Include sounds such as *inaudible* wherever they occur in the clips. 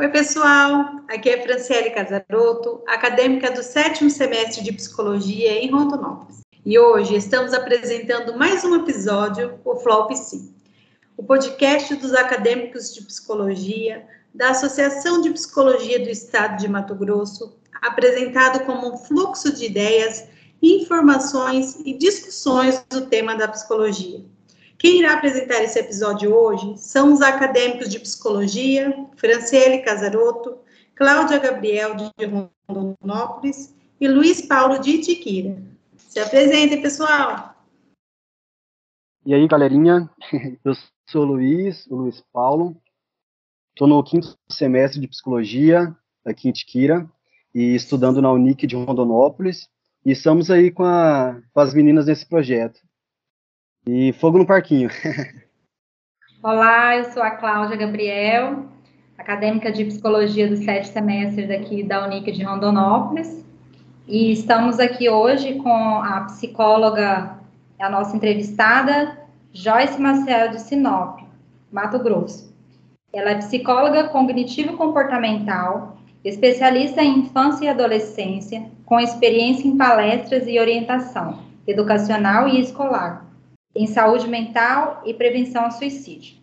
Oi, pessoal. Aqui é Franciele Casaroto, acadêmica do sétimo semestre de Psicologia em Rondonópolis. E hoje estamos apresentando mais um episódio, o FLOPC, o podcast dos acadêmicos de Psicologia da Associação de Psicologia do Estado de Mato Grosso, apresentado como um fluxo de ideias, informações e discussões do tema da psicologia. Quem irá apresentar esse episódio hoje são os acadêmicos de psicologia, Franciele Casaroto, Cláudia Gabriel de Rondonópolis e Luiz Paulo de Itiquira. Se apresentem, pessoal! E aí, galerinha, *laughs* eu sou o Luiz, o Luiz Paulo, estou no quinto semestre de psicologia aqui em Itiquira e estudando na Unic de Rondonópolis e estamos aí com, a, com as meninas nesse projeto. E fogo no parquinho. *laughs* Olá, eu sou a Cláudia Gabriel, acadêmica de psicologia do sétimo semestre daqui da Unic de Rondonópolis. E estamos aqui hoje com a psicóloga, a nossa entrevistada, Joyce Marcel de Sinop, Mato Grosso. Ela é psicóloga cognitivo-comportamental, especialista em infância e adolescência, com experiência em palestras e orientação educacional e escolar em saúde mental e prevenção ao suicídio.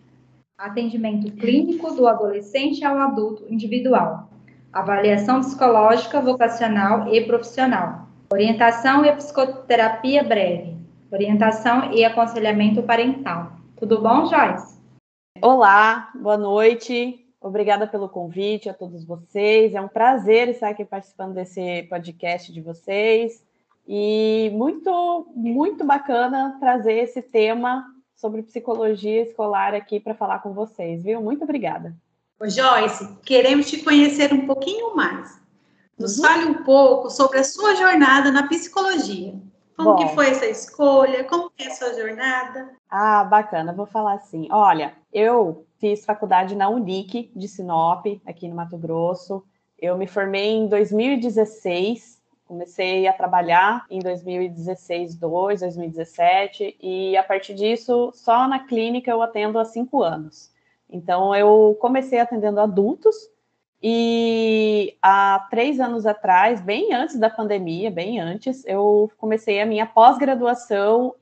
Atendimento clínico do adolescente ao adulto individual. Avaliação psicológica, vocacional e profissional. Orientação e psicoterapia breve. Orientação e aconselhamento parental. Tudo bom, Joyce? Olá, boa noite. Obrigada pelo convite a todos vocês. É um prazer estar aqui participando desse podcast de vocês. E muito, muito bacana trazer esse tema sobre psicologia escolar aqui para falar com vocês, viu? Muito obrigada. Joyce, queremos te conhecer um pouquinho mais. Nos uhum. fale um pouco sobre a sua jornada na psicologia. Como Bom, que foi essa escolha? Como é a sua jornada? Ah, bacana. Vou falar assim. Olha, eu fiz faculdade na Unic de Sinop, aqui no Mato Grosso. Eu me formei em 2016 Comecei a trabalhar em 2016, 2, 2017, e a partir disso, só na clínica eu atendo há cinco anos. Então, eu comecei atendendo adultos, e há três anos atrás, bem antes da pandemia, bem antes, eu comecei a minha pós-graduação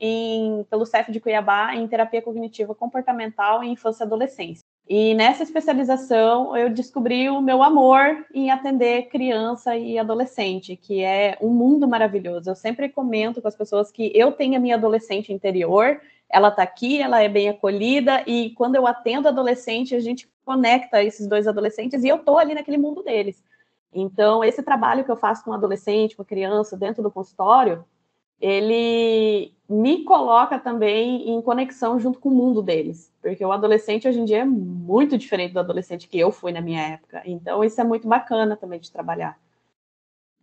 pelo CEF de Cuiabá em terapia cognitiva comportamental em infância e adolescência. E nessa especialização eu descobri o meu amor em atender criança e adolescente, que é um mundo maravilhoso. Eu sempre comento com as pessoas que eu tenho a minha adolescente interior, ela está aqui, ela é bem acolhida, e quando eu atendo adolescente, a gente conecta esses dois adolescentes e eu estou ali naquele mundo deles. Então, esse trabalho que eu faço com adolescente, com criança, dentro do consultório, ele me coloca também em conexão junto com o mundo deles, porque o adolescente hoje em dia é muito diferente do adolescente que eu fui na minha época, então isso é muito bacana também de trabalhar.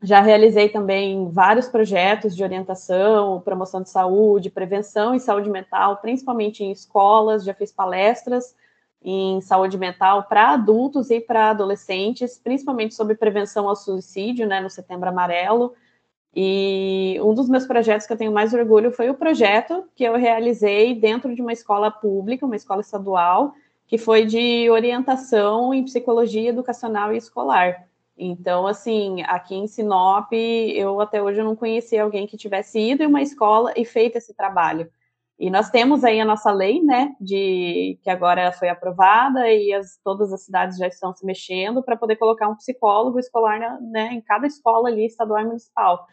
Já realizei também vários projetos de orientação, promoção de saúde, prevenção e saúde mental, principalmente em escolas, já fiz palestras em saúde mental para adultos e para adolescentes, principalmente sobre prevenção ao suicídio, né, no Setembro Amarelo, e um dos meus projetos que eu tenho mais orgulho foi o projeto que eu realizei dentro de uma escola pública, uma escola estadual, que foi de orientação em psicologia educacional e escolar. Então, assim, aqui em Sinop, eu até hoje não conheci alguém que tivesse ido em uma escola e feito esse trabalho. E nós temos aí a nossa lei, né, de que agora foi aprovada e as, todas as cidades já estão se mexendo para poder colocar um psicólogo escolar, né, em cada escola ali estadual e municipal.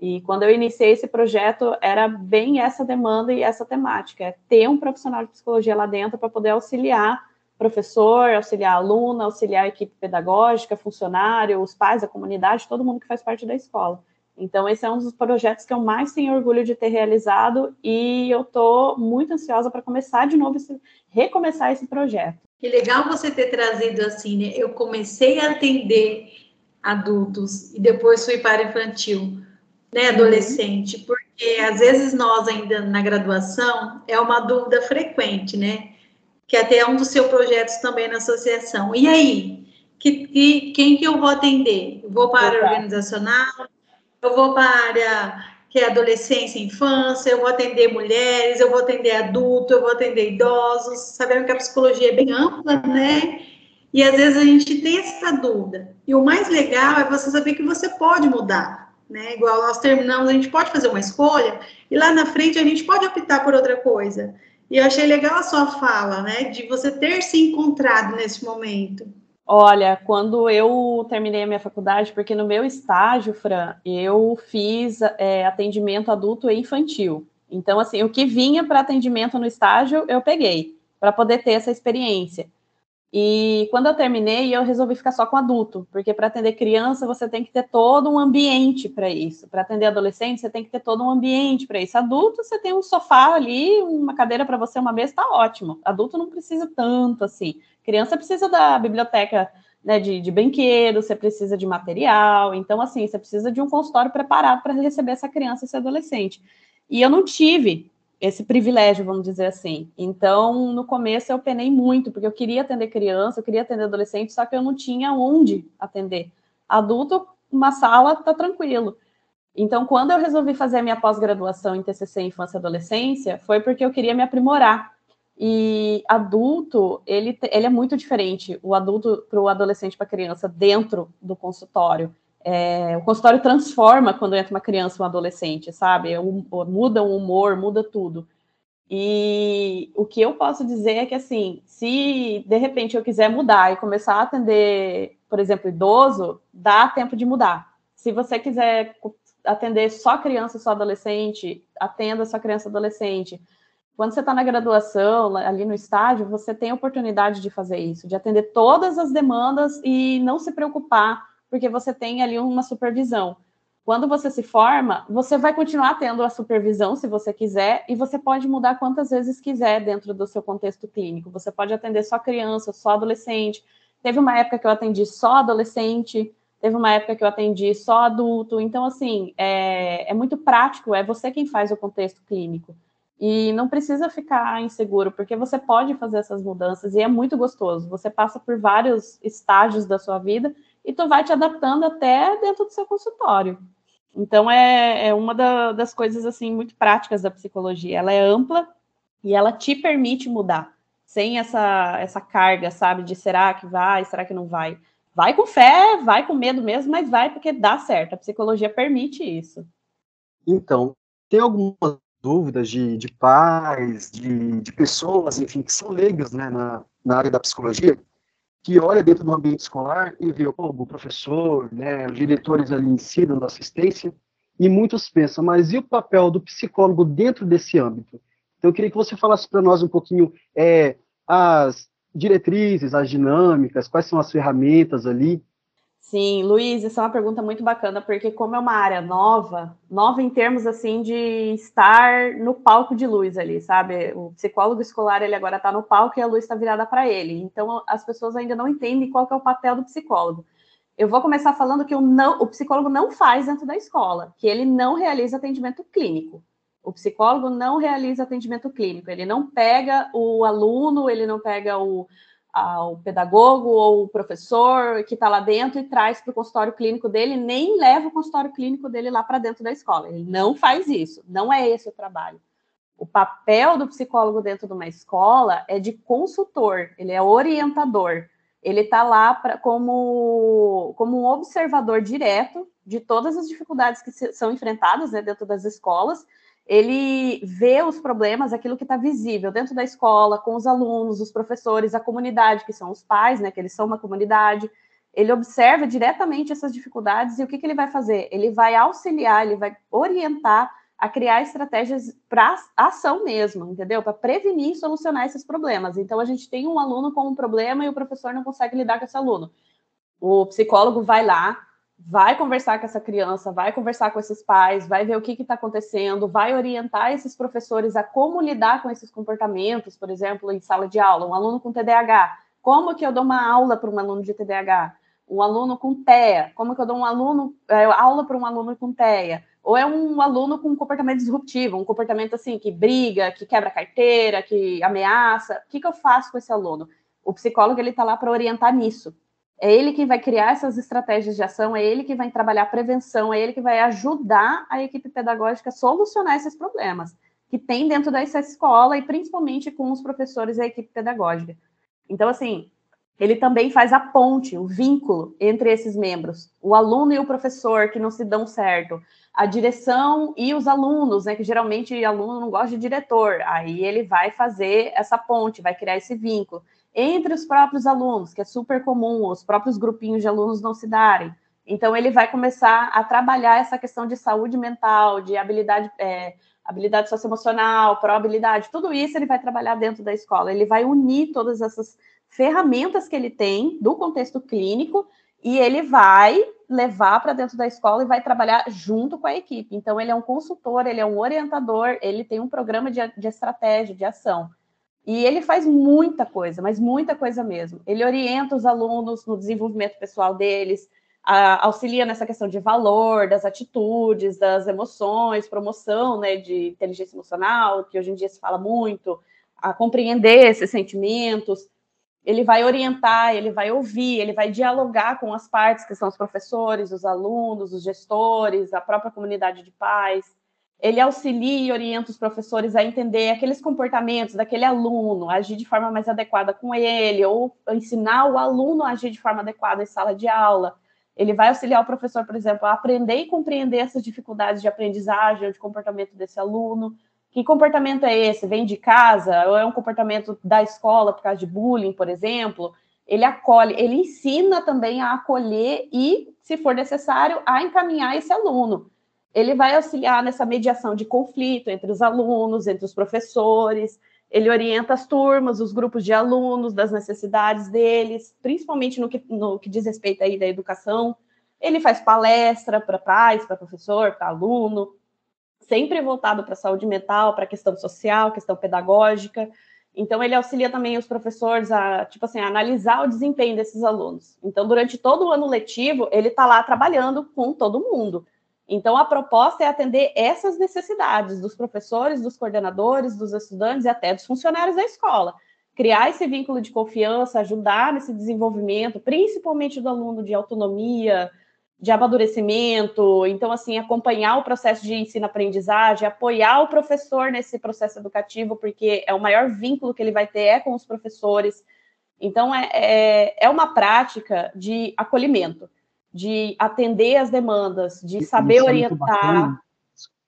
E quando eu iniciei esse projeto, era bem essa demanda e essa temática, é ter um profissional de psicologia lá dentro para poder auxiliar professor, auxiliar aluno, auxiliar a equipe pedagógica, funcionário, os pais, a comunidade, todo mundo que faz parte da escola. Então, esse é um dos projetos que eu mais tenho orgulho de ter realizado e eu estou muito ansiosa para começar de novo, esse, recomeçar esse projeto. Que legal você ter trazido assim, né? Eu comecei a atender adultos e depois fui para infantil né, adolescente, uhum. porque às vezes nós ainda na graduação é uma dúvida frequente, né? Que até é um dos seus projetos também na associação. E aí, que, que, quem que eu vou atender? Eu vou para a área organizacional, eu vou para a área que é adolescência e infância, eu vou atender mulheres, eu vou atender adulto, eu vou atender idosos, sabendo que a psicologia é bem ampla, né? E às vezes a gente tem essa dúvida. E o mais legal é você saber que você pode mudar, né? Igual nós terminamos, a gente pode fazer uma escolha e lá na frente a gente pode optar por outra coisa. E eu achei legal a sua fala, né? De você ter se encontrado nesse momento. Olha, quando eu terminei a minha faculdade, porque no meu estágio, Fran, eu fiz é, atendimento adulto e infantil. Então, assim, o que vinha para atendimento no estágio, eu peguei, para poder ter essa experiência. E quando eu terminei, eu resolvi ficar só com adulto, porque para atender criança você tem que ter todo um ambiente para isso. Para atender adolescente, você tem que ter todo um ambiente para isso. Adulto, você tem um sofá ali, uma cadeira para você, uma mesa, está ótimo. Adulto não precisa tanto assim. Criança precisa da biblioteca né, de, de brinquedos, você precisa de material. Então, assim, você precisa de um consultório preparado para receber essa criança, esse adolescente. E eu não tive esse privilégio, vamos dizer assim. Então, no começo eu penei muito, porque eu queria atender criança, eu queria atender adolescente, só que eu não tinha onde atender. Adulto, uma sala tá tranquilo. Então, quando eu resolvi fazer a minha pós-graduação em TCC Infância e Adolescência, foi porque eu queria me aprimorar. E adulto, ele, ele é muito diferente, o adulto para o adolescente para a criança dentro do consultório. É, o consultório transforma quando entra uma criança um adolescente, sabe? muda o humor, muda tudo. E o que eu posso dizer é que, assim, se de repente eu quiser mudar e começar a atender, por exemplo, idoso, dá tempo de mudar. Se você quiser atender só criança, só adolescente, atenda só criança adolescente. Quando você está na graduação, ali no estágio, você tem a oportunidade de fazer isso, de atender todas as demandas e não se preocupar porque você tem ali uma supervisão. Quando você se forma, você vai continuar tendo a supervisão, se você quiser, e você pode mudar quantas vezes quiser dentro do seu contexto clínico. Você pode atender só criança, só adolescente. Teve uma época que eu atendi só adolescente, teve uma época que eu atendi só adulto. Então, assim, é, é muito prático, é você quem faz o contexto clínico. E não precisa ficar inseguro, porque você pode fazer essas mudanças e é muito gostoso. Você passa por vários estágios da sua vida e tu vai te adaptando até dentro do seu consultório. Então é, é uma da, das coisas assim muito práticas da psicologia. Ela é ampla e ela te permite mudar, sem essa essa carga, sabe, de será que vai, será que não vai. Vai com fé, vai com medo mesmo, mas vai porque dá certo. A psicologia permite isso. Então, tem algumas dúvidas de, de pais, de, de pessoas, enfim, que são leigas né, na, na área da psicologia, que olha dentro do ambiente escolar e vê o professor, né, os diretores ali ensinam assistência, e muitos pensam, mas e o papel do psicólogo dentro desse âmbito? Então, eu queria que você falasse para nós um pouquinho é, as diretrizes, as dinâmicas, quais são as ferramentas ali Sim, Luiz, essa é uma pergunta muito bacana, porque como é uma área nova, nova em termos assim de estar no palco de luz ali, sabe? O psicólogo escolar ele agora está no palco e a luz está virada para ele. Então as pessoas ainda não entendem qual é o papel do psicólogo. Eu vou começar falando que o, não, o psicólogo não faz dentro da escola, que ele não realiza atendimento clínico. O psicólogo não realiza atendimento clínico, ele não pega o aluno, ele não pega o, ao pedagogo ou o professor que está lá dentro e traz para o consultório clínico dele, nem leva o consultório clínico dele lá para dentro da escola. Ele não faz isso, não é esse o trabalho. O papel do psicólogo dentro de uma escola é de consultor, ele é orientador. Ele está lá pra, como, como um observador direto de todas as dificuldades que se, são enfrentadas né, dentro das escolas ele vê os problemas, aquilo que está visível dentro da escola, com os alunos, os professores, a comunidade, que são os pais, né, que eles são uma comunidade. Ele observa diretamente essas dificuldades e o que, que ele vai fazer? Ele vai auxiliar, ele vai orientar a criar estratégias para ação mesmo, entendeu? Para prevenir e solucionar esses problemas. Então, a gente tem um aluno com um problema e o professor não consegue lidar com esse aluno. O psicólogo vai lá, vai conversar com essa criança, vai conversar com esses pais, vai ver o que está acontecendo, vai orientar esses professores a como lidar com esses comportamentos, por exemplo, em sala de aula, um aluno com TDAH, como que eu dou uma aula para um aluno de TDAH? Um aluno com TEA, como que eu dou um aluno, é, aula para um aluno com TEA? Ou é um aluno com um comportamento disruptivo, um comportamento assim, que briga, que quebra carteira, que ameaça, o que, que eu faço com esse aluno? O psicólogo, ele está lá para orientar nisso, é ele que vai criar essas estratégias de ação, é ele que vai trabalhar prevenção, é ele que vai ajudar a equipe pedagógica a solucionar esses problemas que tem dentro dessa escola e principalmente com os professores e a equipe pedagógica. Então, assim, ele também faz a ponte, o vínculo entre esses membros, o aluno e o professor que não se dão certo, a direção e os alunos, né? Que geralmente o aluno não gosta de diretor, aí ele vai fazer essa ponte, vai criar esse vínculo entre os próprios alunos, que é super comum, os próprios grupinhos de alunos não se darem. Então ele vai começar a trabalhar essa questão de saúde mental, de habilidade, é, habilidade socioemocional, probabilidade, tudo isso ele vai trabalhar dentro da escola. Ele vai unir todas essas ferramentas que ele tem do contexto clínico e ele vai levar para dentro da escola e vai trabalhar junto com a equipe. Então, ele é um consultor, ele é um orientador, ele tem um programa de, de estratégia, de ação. E ele faz muita coisa, mas muita coisa mesmo. Ele orienta os alunos no desenvolvimento pessoal deles, a, auxilia nessa questão de valor, das atitudes, das emoções, promoção né, de inteligência emocional, que hoje em dia se fala muito, a compreender esses sentimentos ele vai orientar, ele vai ouvir, ele vai dialogar com as partes que são os professores, os alunos, os gestores, a própria comunidade de pais. Ele auxilia e orienta os professores a entender aqueles comportamentos daquele aluno, agir de forma mais adequada com ele, ou ensinar o aluno a agir de forma adequada em sala de aula. Ele vai auxiliar o professor, por exemplo, a aprender e compreender essas dificuldades de aprendizagem ou de comportamento desse aluno que comportamento é esse? Vem de casa? Ou é um comportamento da escola por causa de bullying, por exemplo? Ele acolhe, ele ensina também a acolher e, se for necessário, a encaminhar esse aluno. Ele vai auxiliar nessa mediação de conflito entre os alunos, entre os professores. Ele orienta as turmas, os grupos de alunos, das necessidades deles, principalmente no que, no que diz respeito aí da educação. Ele faz palestra para pais, para professor, para aluno sempre voltado para a saúde mental, para a questão social, questão pedagógica. Então, ele auxilia também os professores a, tipo assim, a analisar o desempenho desses alunos. Então, durante todo o ano letivo, ele está lá trabalhando com todo mundo. Então, a proposta é atender essas necessidades dos professores, dos coordenadores, dos estudantes e até dos funcionários da escola. Criar esse vínculo de confiança, ajudar nesse desenvolvimento, principalmente do aluno de autonomia, de amadurecimento, então assim acompanhar o processo de ensino-aprendizagem, apoiar o professor nesse processo educativo, porque é o maior vínculo que ele vai ter é com os professores. Então é, é, é uma prática de acolhimento, de atender as demandas, de saber é orientar,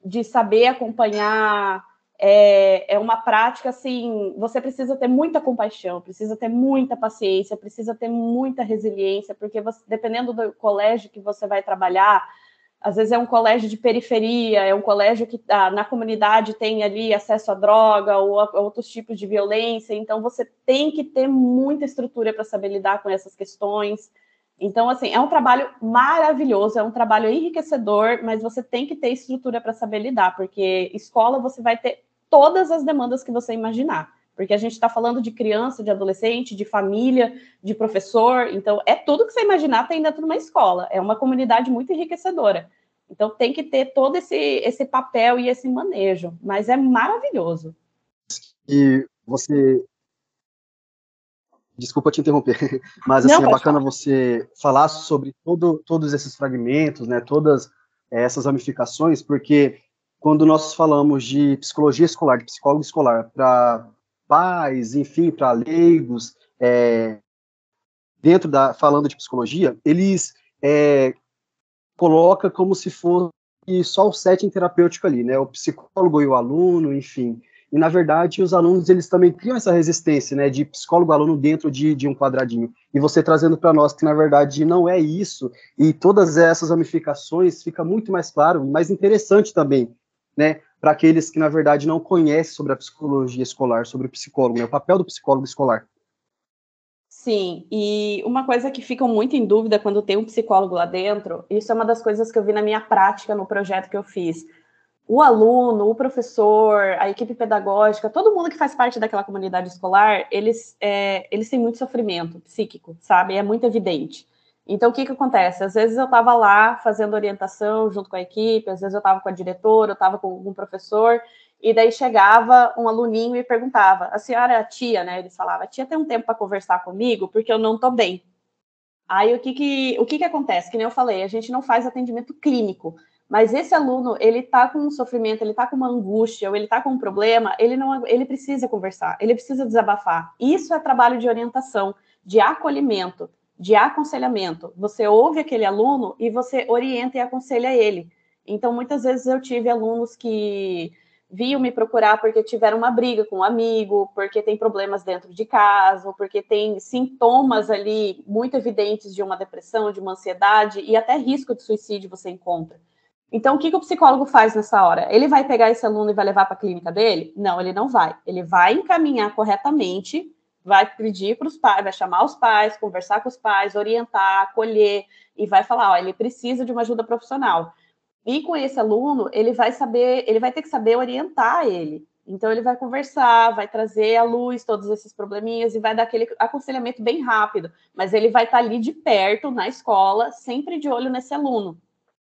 de saber acompanhar é, é uma prática assim, você precisa ter muita compaixão, precisa ter muita paciência, precisa ter muita resiliência, porque você, dependendo do colégio que você vai trabalhar, às vezes é um colégio de periferia, é um colégio que ah, na comunidade tem ali acesso à droga ou a outros tipos de violência, então você tem que ter muita estrutura para saber lidar com essas questões. Então, assim, é um trabalho maravilhoso, é um trabalho enriquecedor, mas você tem que ter estrutura para saber lidar, porque escola você vai ter todas as demandas que você imaginar. Porque a gente está falando de criança, de adolescente, de família, de professor. Então, é tudo que você imaginar tem dentro de uma escola. É uma comunidade muito enriquecedora. Então, tem que ter todo esse, esse papel e esse manejo. Mas é maravilhoso. E você. Desculpa te interromper, *laughs* mas assim, Não, é bacana falar. você falar sobre todo, todos esses fragmentos, né, todas essas ramificações, porque quando nós falamos de psicologia escolar, de psicólogo escolar, para pais, enfim, para leigos, é, dentro da falando de psicologia, eles é, coloca como se fosse só o setting terapêutico ali, né? O psicólogo e o aluno, enfim. E na verdade, os alunos eles também criam essa resistência, né, de psicólogo-aluno dentro de, de um quadradinho. E você trazendo para nós que na verdade não é isso. E todas essas ramificações fica muito mais claro, mais interessante também né, para aqueles que, na verdade, não conhecem sobre a psicologia escolar, sobre o psicólogo, né, o papel do psicólogo escolar. Sim, e uma coisa que ficam muito em dúvida quando tem um psicólogo lá dentro, isso é uma das coisas que eu vi na minha prática no projeto que eu fiz. O aluno, o professor, a equipe pedagógica, todo mundo que faz parte daquela comunidade escolar, eles, é, eles têm muito sofrimento psíquico, sabe? É muito evidente. Então, o que, que acontece? Às vezes eu estava lá fazendo orientação junto com a equipe, às vezes eu estava com a diretora, eu estava com algum professor, e daí chegava um aluninho e perguntava: a senhora é a tia, né? Eles falavam: a tia tem um tempo para conversar comigo porque eu não estou bem. Aí o que que, o que que acontece? Que nem eu falei, a gente não faz atendimento clínico, mas esse aluno, ele tá com um sofrimento, ele tá com uma angústia, ou ele tá com um problema, ele não ele precisa conversar, ele precisa desabafar. Isso é trabalho de orientação de acolhimento, de aconselhamento. Você ouve aquele aluno e você orienta e aconselha ele. Então, muitas vezes eu tive alunos que vinham me procurar porque tiveram uma briga com um amigo, porque tem problemas dentro de casa, ou porque tem sintomas ali muito evidentes de uma depressão, de uma ansiedade e até risco de suicídio você encontra. Então, o que, que o psicólogo faz nessa hora? Ele vai pegar esse aluno e vai levar para a clínica dele? Não, ele não vai. Ele vai encaminhar corretamente, vai pedir para os pais, vai chamar os pais, conversar com os pais, orientar, acolher e vai falar: ó, ele precisa de uma ajuda profissional. E com esse aluno, ele vai saber, ele vai ter que saber orientar ele. Então, ele vai conversar, vai trazer à luz todos esses probleminhas e vai dar aquele aconselhamento bem rápido. Mas ele vai estar ali de perto, na escola, sempre de olho nesse aluno,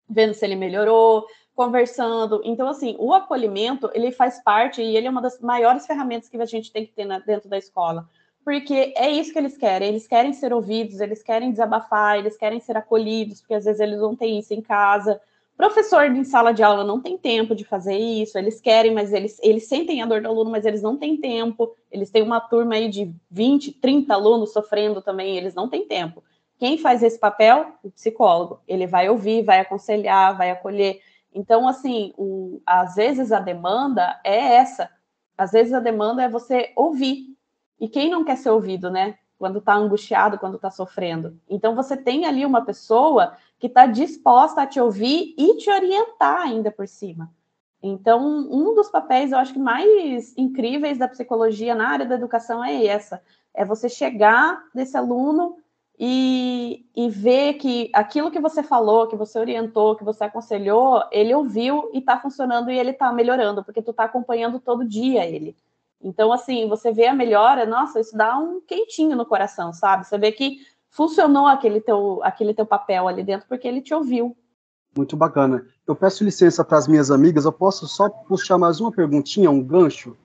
vendo se ele melhorou, conversando. Então, assim, o acolhimento, ele faz parte e ele é uma das maiores ferramentas que a gente tem que ter na, dentro da escola. Porque é isso que eles querem. Eles querem ser ouvidos, eles querem desabafar, eles querem ser acolhidos, porque às vezes eles não têm isso em casa Professor em sala de aula não tem tempo de fazer isso, eles querem, mas eles, eles sentem a dor do aluno, mas eles não têm tempo. Eles têm uma turma aí de 20, 30 alunos sofrendo também, eles não têm tempo. Quem faz esse papel? O psicólogo. Ele vai ouvir, vai aconselhar, vai acolher. Então, assim, o, às vezes a demanda é essa. Às vezes a demanda é você ouvir. E quem não quer ser ouvido, né? Quando está angustiado, quando está sofrendo. Então, você tem ali uma pessoa que está disposta a te ouvir e te orientar ainda por cima. Então, um dos papéis, eu acho que mais incríveis da psicologia na área da educação é essa: é você chegar nesse aluno e, e ver que aquilo que você falou, que você orientou, que você aconselhou, ele ouviu e está funcionando e ele está melhorando, porque tu está acompanhando todo dia ele. Então, assim, você vê a melhora, nossa, isso dá um quentinho no coração, sabe? Você vê que funcionou aquele teu, aquele teu papel ali dentro, porque ele te ouviu. Muito bacana. Eu peço licença para as minhas amigas, eu posso só puxar mais uma perguntinha, um gancho?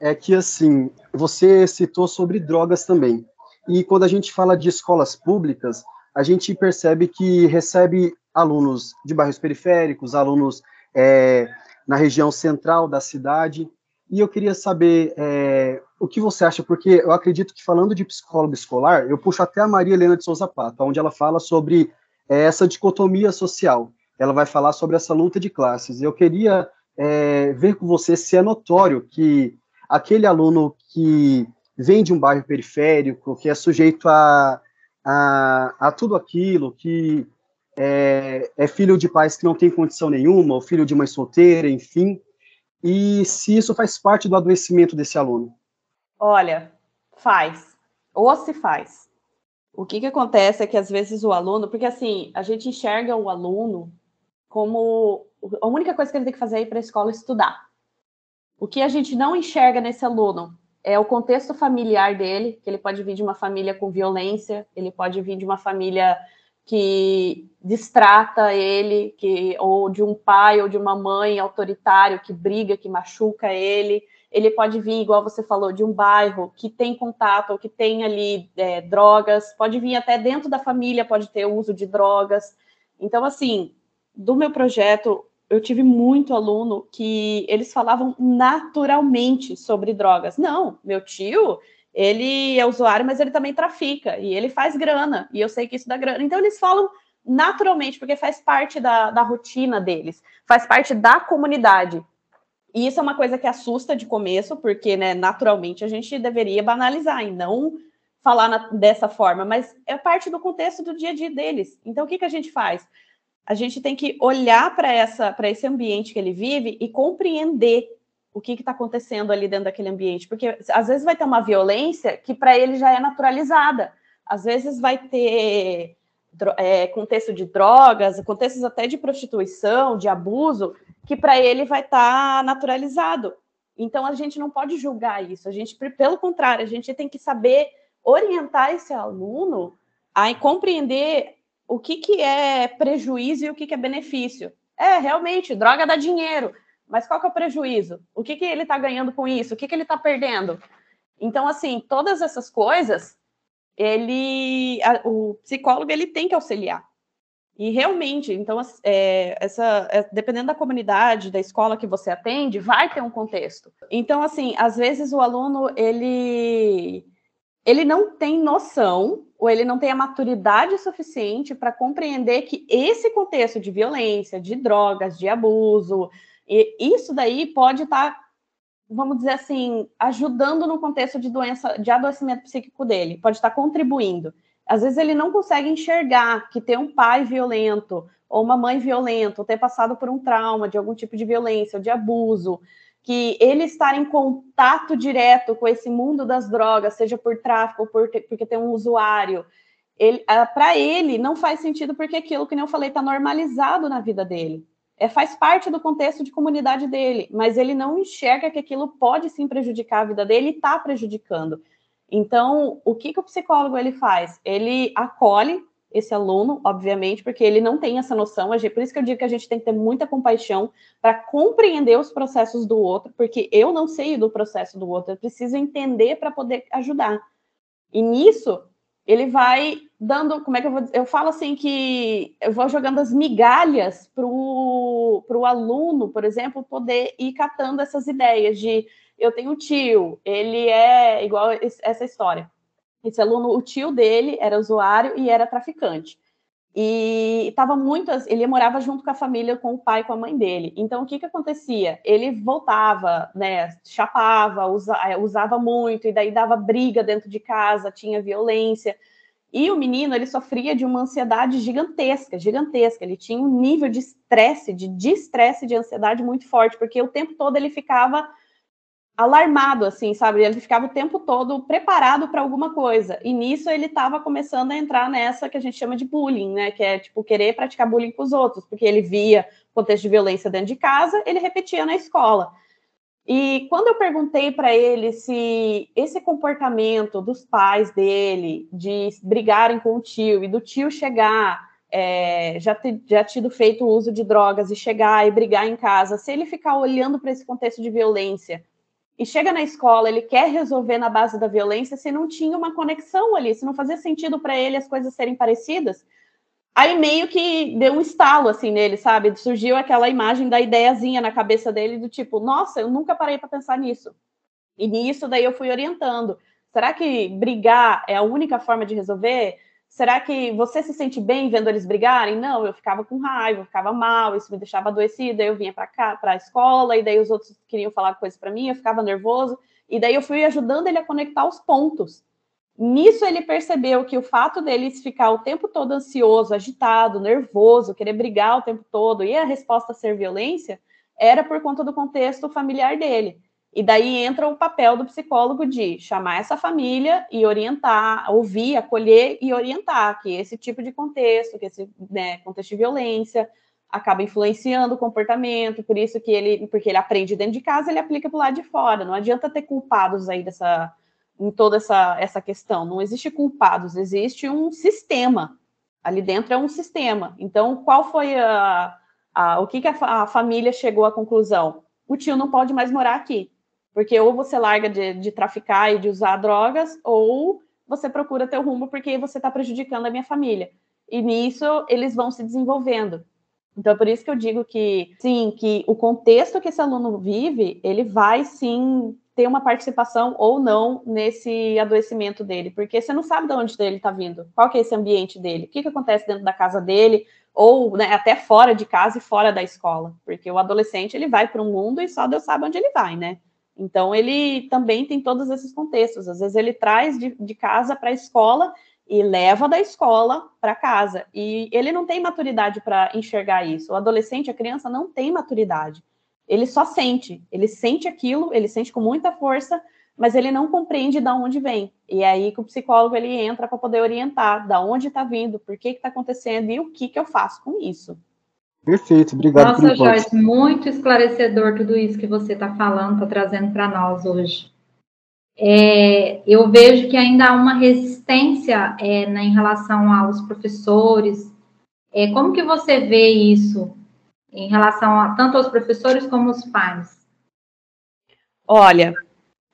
É que, assim, você citou sobre drogas também. E quando a gente fala de escolas públicas, a gente percebe que recebe alunos de bairros periféricos, alunos é, na região central da cidade. E eu queria saber é, o que você acha, porque eu acredito que falando de psicólogo escolar, eu puxo até a Maria Helena de Souza Pato, onde ela fala sobre é, essa dicotomia social. Ela vai falar sobre essa luta de classes. Eu queria é, ver com você se é notório que aquele aluno que vem de um bairro periférico, que é sujeito a, a, a tudo aquilo, que é, é, filho de pais que não têm condição nenhuma, ou filho de mãe solteira, enfim, e se isso faz parte do adoecimento desse aluno. Olha, faz. Ou se faz. O que, que acontece é que às vezes o aluno, porque assim, a gente enxerga o aluno como a única coisa que ele tem que fazer é ir para a escola estudar. O que a gente não enxerga nesse aluno é o contexto familiar dele, que ele pode vir de uma família com violência, ele pode vir de uma família que distrata ele, que ou de um pai ou de uma mãe autoritário que briga, que machuca ele ele pode vir, igual você falou, de um bairro que tem contato ou que tem ali é, drogas, pode vir até dentro da família, pode ter uso de drogas. Então, assim, do meu projeto, eu tive muito aluno que eles falavam naturalmente sobre drogas. Não, meu tio, ele é usuário, mas ele também trafica e ele faz grana, e eu sei que isso dá grana. Então, eles falam naturalmente, porque faz parte da, da rotina deles, faz parte da comunidade. E isso é uma coisa que assusta de começo, porque, né, naturalmente a gente deveria banalizar e não falar na, dessa forma, mas é parte do contexto do dia a dia deles. Então, o que, que a gente faz? A gente tem que olhar para esse ambiente que ele vive e compreender o que está acontecendo ali dentro daquele ambiente, porque às vezes vai ter uma violência que para ele já é naturalizada, às vezes vai ter é, contexto de drogas, contextos até de prostituição, de abuso, que para ele vai estar tá naturalizado. Então a gente não pode julgar isso. A gente, pelo contrário, a gente tem que saber orientar esse aluno a compreender o que, que é prejuízo e o que, que é benefício. É, realmente, droga dá dinheiro, mas qual que é o prejuízo? O que, que ele está ganhando com isso? O que, que ele está perdendo? Então, assim, todas essas coisas, ele, a, o psicólogo ele tem que auxiliar. E realmente, então, é, essa, é, dependendo da comunidade, da escola que você atende, vai ter um contexto. Então, assim, às vezes o aluno, ele, ele não tem noção ou ele não tem a maturidade suficiente para compreender que esse contexto de violência, de drogas, de abuso, e isso daí pode estar, tá, vamos dizer assim, ajudando no contexto de doença, de adoecimento psíquico dele, pode estar tá contribuindo. Às vezes ele não consegue enxergar que ter um pai violento ou uma mãe violenta, ou ter passado por um trauma de algum tipo de violência ou de abuso, que ele estar em contato direto com esse mundo das drogas, seja por tráfico ou por, porque tem um usuário, ah, para ele não faz sentido porque aquilo que eu falei está normalizado na vida dele. É, faz parte do contexto de comunidade dele, mas ele não enxerga que aquilo pode sim prejudicar a vida dele e está prejudicando. Então, o que, que o psicólogo ele faz? Ele acolhe esse aluno, obviamente, porque ele não tem essa noção. Por isso que eu digo que a gente tem que ter muita compaixão para compreender os processos do outro, porque eu não sei do processo do outro, eu preciso entender para poder ajudar. E nisso, ele vai dando, como é que eu vou dizer? Eu falo assim que eu vou jogando as migalhas para o aluno, por exemplo, poder ir catando essas ideias de eu tenho um tio, ele é igual essa história esse aluno, o tio dele era usuário e era traficante. E estava muito. Ele morava junto com a família, com o pai com a mãe dele. Então, o que, que acontecia? Ele voltava, né? Chapava, usa, é, usava muito, e daí dava briga dentro de casa, tinha violência. E o menino, ele sofria de uma ansiedade gigantesca, gigantesca. Ele tinha um nível de estresse, de estresse, de ansiedade muito forte, porque o tempo todo ele ficava alarmado, assim, sabe? Ele ficava o tempo todo preparado para alguma coisa. E nisso ele estava começando a entrar nessa que a gente chama de bullying, né? Que é tipo querer praticar bullying com os outros, porque ele via contexto de violência dentro de casa, ele repetia na escola. E quando eu perguntei para ele se esse comportamento dos pais dele, de brigarem com o tio e do tio chegar, é, já, ter, já tido feito uso de drogas e chegar e brigar em casa, se ele ficar olhando para esse contexto de violência e chega na escola, ele quer resolver na base da violência, se não tinha uma conexão ali, se não fazia sentido para ele as coisas serem parecidas, aí meio que deu um estalo assim nele, sabe? Surgiu aquela imagem da ideiazinha na cabeça dele do tipo, nossa, eu nunca parei para pensar nisso. E nisso daí eu fui orientando. Será que brigar é a única forma de resolver? Será que você se sente bem vendo eles brigarem? Não, eu ficava com raiva, eu ficava mal, isso me deixava adoecida, eu vinha para cá, para a escola, e daí os outros queriam falar coisas para mim, eu ficava nervoso, e daí eu fui ajudando ele a conectar os pontos. Nisso ele percebeu que o fato dele ficar o tempo todo ansioso, agitado, nervoso, querer brigar o tempo todo, e a resposta ser violência, era por conta do contexto familiar dele. E daí entra o papel do psicólogo de chamar essa família e orientar, ouvir, acolher e orientar que esse tipo de contexto, que esse né, contexto de violência acaba influenciando o comportamento, por isso que ele, porque ele aprende dentro de casa, ele aplica para o lado de fora. Não adianta ter culpados aí dessa em toda essa, essa questão. Não existe culpados, existe um sistema. Ali dentro é um sistema. Então, qual foi a, a o que, que a, a família chegou à conclusão? O tio não pode mais morar aqui porque ou você larga de, de traficar e de usar drogas, ou você procura teu rumo porque você está prejudicando a minha família. E nisso eles vão se desenvolvendo. Então, é por isso que eu digo que, sim, que o contexto que esse aluno vive, ele vai sim ter uma participação ou não nesse adoecimento dele, porque você não sabe de onde ele está vindo, qual que é esse ambiente dele, o que, que acontece dentro da casa dele, ou né, até fora de casa e fora da escola, porque o adolescente ele vai para um mundo e só Deus sabe onde ele vai, né? Então, ele também tem todos esses contextos. Às vezes, ele traz de, de casa para a escola e leva da escola para casa. E ele não tem maturidade para enxergar isso. O adolescente, a criança, não tem maturidade. Ele só sente. Ele sente aquilo, ele sente com muita força, mas ele não compreende de onde vem. E é aí que o psicólogo ele entra para poder orientar da onde está vindo, por que está acontecendo e o que, que eu faço com isso. Perfeito, obrigado. Nossa, Joyce, muito esclarecedor tudo isso que você está falando, está trazendo para nós hoje. É, eu vejo que ainda há uma resistência é, né, em relação aos professores. É, como que você vê isso em relação a tanto aos professores como aos pais? Olha,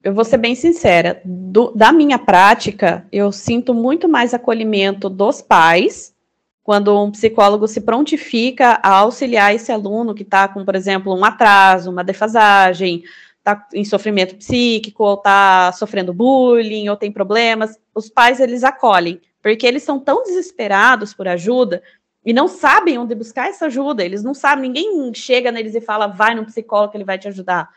eu vou ser bem sincera, do, da minha prática, eu sinto muito mais acolhimento dos pais quando um psicólogo se prontifica a auxiliar esse aluno que está com, por exemplo, um atraso, uma defasagem, está em sofrimento psíquico, ou está sofrendo bullying, ou tem problemas, os pais eles acolhem, porque eles são tão desesperados por ajuda e não sabem onde buscar essa ajuda, eles não sabem, ninguém chega neles e fala, vai no psicólogo ele vai te ajudar.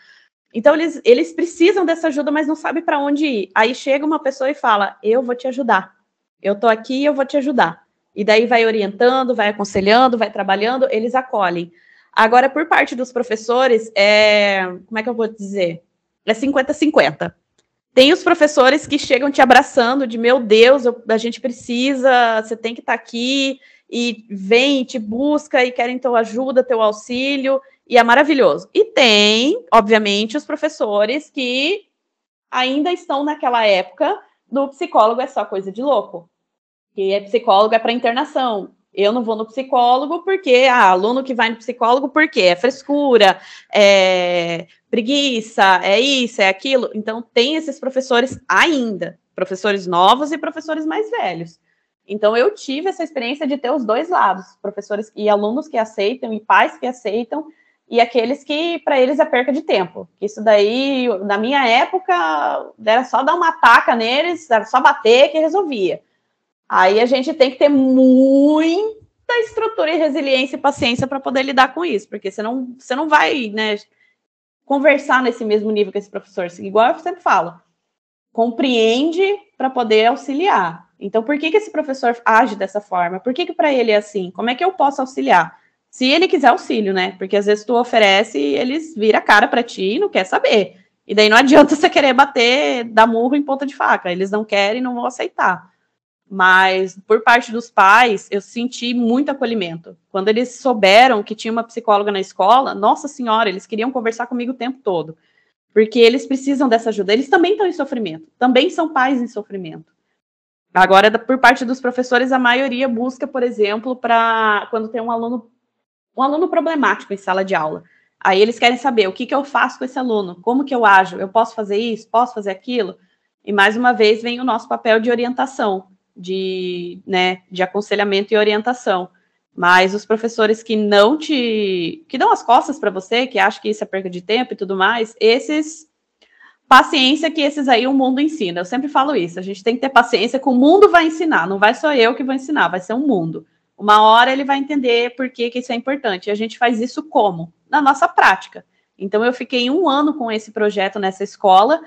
Então, eles, eles precisam dessa ajuda, mas não sabem para onde ir. Aí chega uma pessoa e fala, eu vou te ajudar. Eu estou aqui eu vou te ajudar. E daí vai orientando, vai aconselhando, vai trabalhando, eles acolhem. Agora, por parte dos professores, é, como é que eu vou dizer? É 50-50. Tem os professores que chegam te abraçando de meu Deus, eu, a gente precisa, você tem que estar tá aqui, e vem, te busca e querem tua ajuda, teu auxílio, e é maravilhoso. E tem, obviamente, os professores que ainda estão naquela época do psicólogo é só coisa de louco. Que é psicólogo é para internação. Eu não vou no psicólogo porque ah, aluno que vai no psicólogo porque é frescura, é preguiça, é isso, é aquilo. Então tem esses professores ainda, professores novos e professores mais velhos. Então eu tive essa experiência de ter os dois lados, professores e alunos que aceitam e pais que aceitam e aqueles que para eles é perca de tempo. Isso daí, na minha época, era só dar uma taca neles, era só bater que resolvia. Aí a gente tem que ter muita estrutura e resiliência e paciência para poder lidar com isso, porque senão você não vai, né, conversar nesse mesmo nível que esse professor. Igual eu sempre falo, compreende para poder auxiliar. Então, por que, que esse professor age dessa forma? Por que, que para ele é assim? Como é que eu posso auxiliar? Se ele quiser auxílio, né? Porque às vezes tu oferece e eles viram a cara para ti e não quer saber. E daí não *laughs* adianta você querer bater, dar murro em ponta de faca. Eles não querem, não vão aceitar. Mas por parte dos pais, eu senti muito acolhimento. Quando eles souberam que tinha uma psicóloga na escola, nossa senhora, eles queriam conversar comigo o tempo todo. Porque eles precisam dessa ajuda. Eles também estão em sofrimento, também são pais em sofrimento. Agora, por parte dos professores, a maioria busca, por exemplo, para quando tem um aluno um aluno problemático em sala de aula. Aí eles querem saber o que, que eu faço com esse aluno, como que eu ajo, eu posso fazer isso, posso fazer aquilo. E mais uma vez vem o nosso papel de orientação, de, né, de aconselhamento e orientação. Mas os professores que não te. que dão as costas para você, que acham que isso é perda de tempo e tudo mais, esses. Paciência que esses aí o mundo ensina. Eu sempre falo isso. A gente tem que ter paciência que o mundo vai ensinar. Não vai só eu que vou ensinar, vai ser um mundo. Uma hora ele vai entender por que, que isso é importante. E a gente faz isso como? Na nossa prática. Então, eu fiquei um ano com esse projeto nessa escola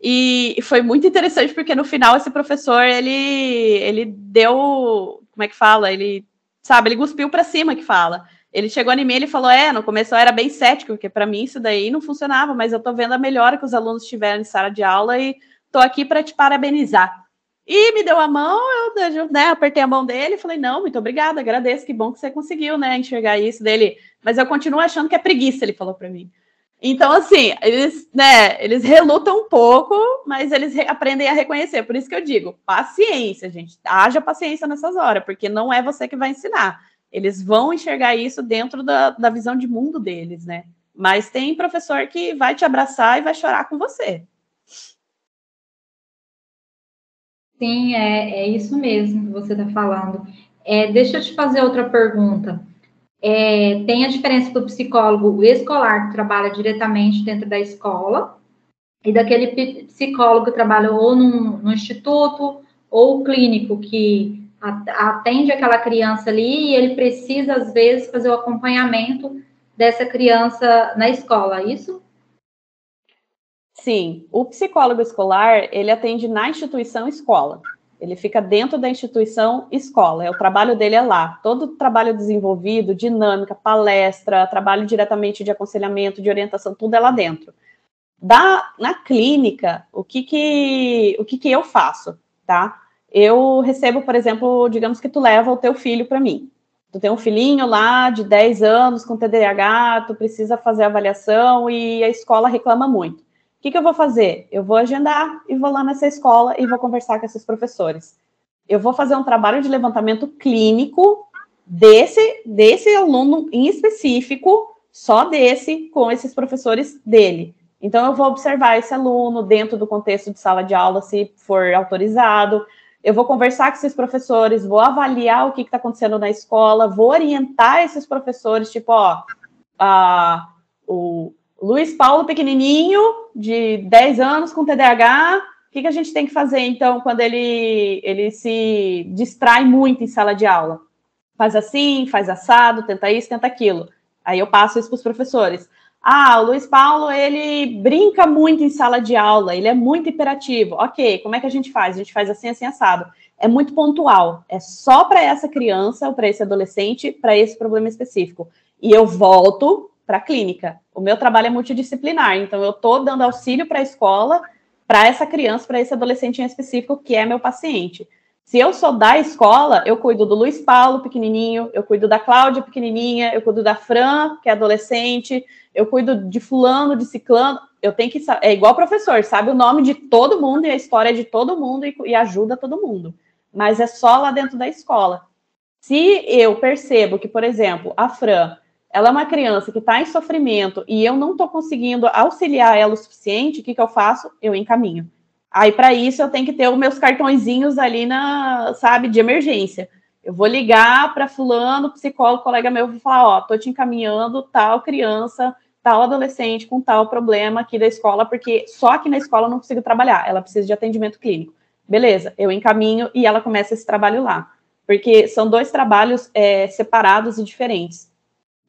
e foi muito interessante porque no final esse professor ele ele deu como é que fala? Ele sabe ele cuspiu para cima que fala. Ele chegou em mim e falou é no começo eu era bem cético porque para mim isso daí não funcionava mas eu tô vendo a melhora que os alunos tiveram em sala de aula e tô aqui para te parabenizar. E me deu a mão eu né, apertei a mão dele e falei não muito obrigada agradeço que bom que você conseguiu né enxergar isso dele. Mas eu continuo achando que é preguiça ele falou para mim então, assim, eles, né, eles relutam um pouco, mas eles aprendem a reconhecer. Por isso que eu digo, paciência, gente. Haja paciência nessas horas, porque não é você que vai ensinar. Eles vão enxergar isso dentro da, da visão de mundo deles, né? Mas tem professor que vai te abraçar e vai chorar com você. Sim, é, é isso mesmo que você está falando. É, deixa eu te fazer outra pergunta. É, tem a diferença do psicólogo escolar que trabalha diretamente dentro da escola e daquele psicólogo que trabalha ou no instituto ou clínico que atende aquela criança ali e ele precisa às vezes fazer o acompanhamento dessa criança na escola, é isso? Sim, o psicólogo escolar ele atende na instituição escola. Ele fica dentro da instituição escola, é o trabalho dele é lá. Todo o trabalho desenvolvido, dinâmica, palestra, trabalho diretamente de aconselhamento, de orientação, tudo é lá dentro. Da, na clínica, o que que, o que que eu faço, tá? Eu recebo, por exemplo, digamos que tu leva o teu filho para mim. Tu tem um filhinho lá de 10 anos com TDAH, tu precisa fazer avaliação e a escola reclama muito. O que, que eu vou fazer? Eu vou agendar e vou lá nessa escola e vou conversar com esses professores. Eu vou fazer um trabalho de levantamento clínico desse, desse aluno em específico, só desse, com esses professores dele. Então, eu vou observar esse aluno dentro do contexto de sala de aula, se for autorizado. Eu vou conversar com esses professores, vou avaliar o que está acontecendo na escola, vou orientar esses professores, tipo, ó, a, o, Luiz Paulo pequenininho, de 10 anos, com TDAH, o que, que a gente tem que fazer, então, quando ele, ele se distrai muito em sala de aula? Faz assim, faz assado, tenta isso, tenta aquilo. Aí eu passo isso para os professores. Ah, o Luiz Paulo, ele brinca muito em sala de aula, ele é muito hiperativo. Ok, como é que a gente faz? A gente faz assim, assim, assado. É muito pontual, é só para essa criança ou para esse adolescente, para esse problema específico. E eu volto para a clínica. O meu trabalho é multidisciplinar, então eu estou dando auxílio para a escola para essa criança, para esse adolescente em específico, que é meu paciente. Se eu sou da escola, eu cuido do Luiz Paulo, pequenininho, eu cuido da Cláudia, pequenininha, eu cuido da Fran, que é adolescente, eu cuido de fulano, de ciclano, eu tenho que é igual professor, sabe o nome de todo mundo e a história de todo mundo e, e ajuda todo mundo. Mas é só lá dentro da escola. Se eu percebo que, por exemplo, a Fran ela é uma criança que está em sofrimento e eu não estou conseguindo auxiliar ela o suficiente, o que, que eu faço? Eu encaminho. Aí, para isso, eu tenho que ter os meus cartõezinhos ali na, sabe, de emergência. Eu vou ligar para fulano, psicólogo, colega meu, vou falar, ó, tô te encaminhando tal criança, tal adolescente com tal problema aqui da escola, porque só aqui na escola eu não consigo trabalhar, ela precisa de atendimento clínico. Beleza, eu encaminho e ela começa esse trabalho lá. Porque são dois trabalhos é, separados e diferentes.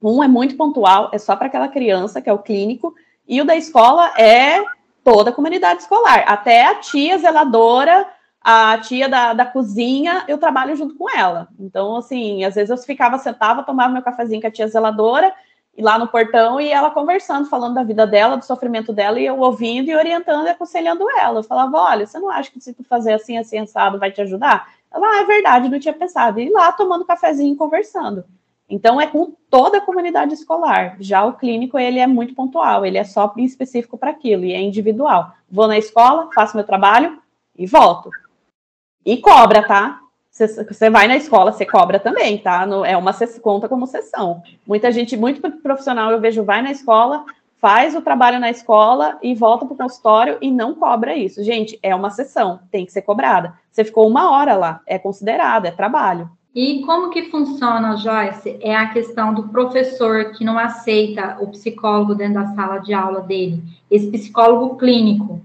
Um é muito pontual, é só para aquela criança, que é o clínico, e o da escola é toda a comunidade escolar. Até a tia zeladora, a tia da, da cozinha, eu trabalho junto com ela. Então, assim, às vezes eu ficava, sentava, tomava meu cafezinho com a tia zeladora, e lá no portão, e ela conversando, falando da vida dela, do sofrimento dela, e eu ouvindo e orientando e aconselhando ela. Eu falava, olha, você não acha que se tu fazer assim, assim, assado, vai te ajudar? Ela, ah, é verdade, não tinha pensado. E lá tomando cafezinho e conversando. Então, é com toda a comunidade escolar. Já o clínico, ele é muito pontual, ele é só específico para aquilo, e é individual. Vou na escola, faço meu trabalho e volto. E cobra, tá? Você vai na escola, você cobra também, tá? é uma conta como sessão. Muita gente, muito profissional, eu vejo, vai na escola, faz o trabalho na escola e volta para o consultório e não cobra isso. Gente, é uma sessão, tem que ser cobrada. Você ficou uma hora lá, é considerado, é trabalho. E como que funciona, Joyce? É a questão do professor que não aceita o psicólogo dentro da sala de aula dele, esse psicólogo clínico.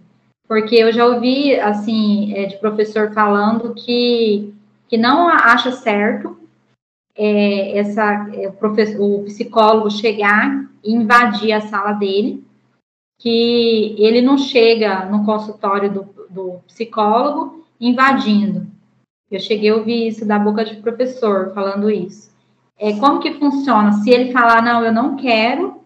Porque eu já ouvi, assim, é, de professor falando que, que não acha certo é, essa, é, o, professor, o psicólogo chegar e invadir a sala dele, que ele não chega no consultório do, do psicólogo invadindo eu cheguei a ouvir isso da boca de professor falando isso. É, como que funciona? Se ele falar, não, eu não quero,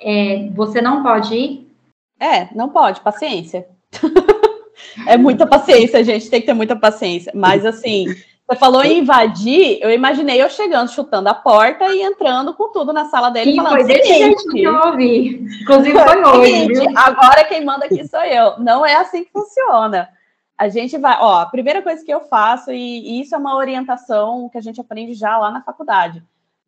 é, você não pode ir? É, não pode, paciência. *laughs* é muita paciência, gente, tem que ter muita paciência. Mas assim, você falou em invadir, eu imaginei eu chegando, chutando a porta e entrando com tudo na sala dele. Sim, falando, foi desse jeito que eu ouvi. Inclusive foi hoje. Agora quem manda aqui sou eu. Não é assim que funciona. A gente vai, ó, a primeira coisa que eu faço, e, e isso é uma orientação que a gente aprende já lá na faculdade.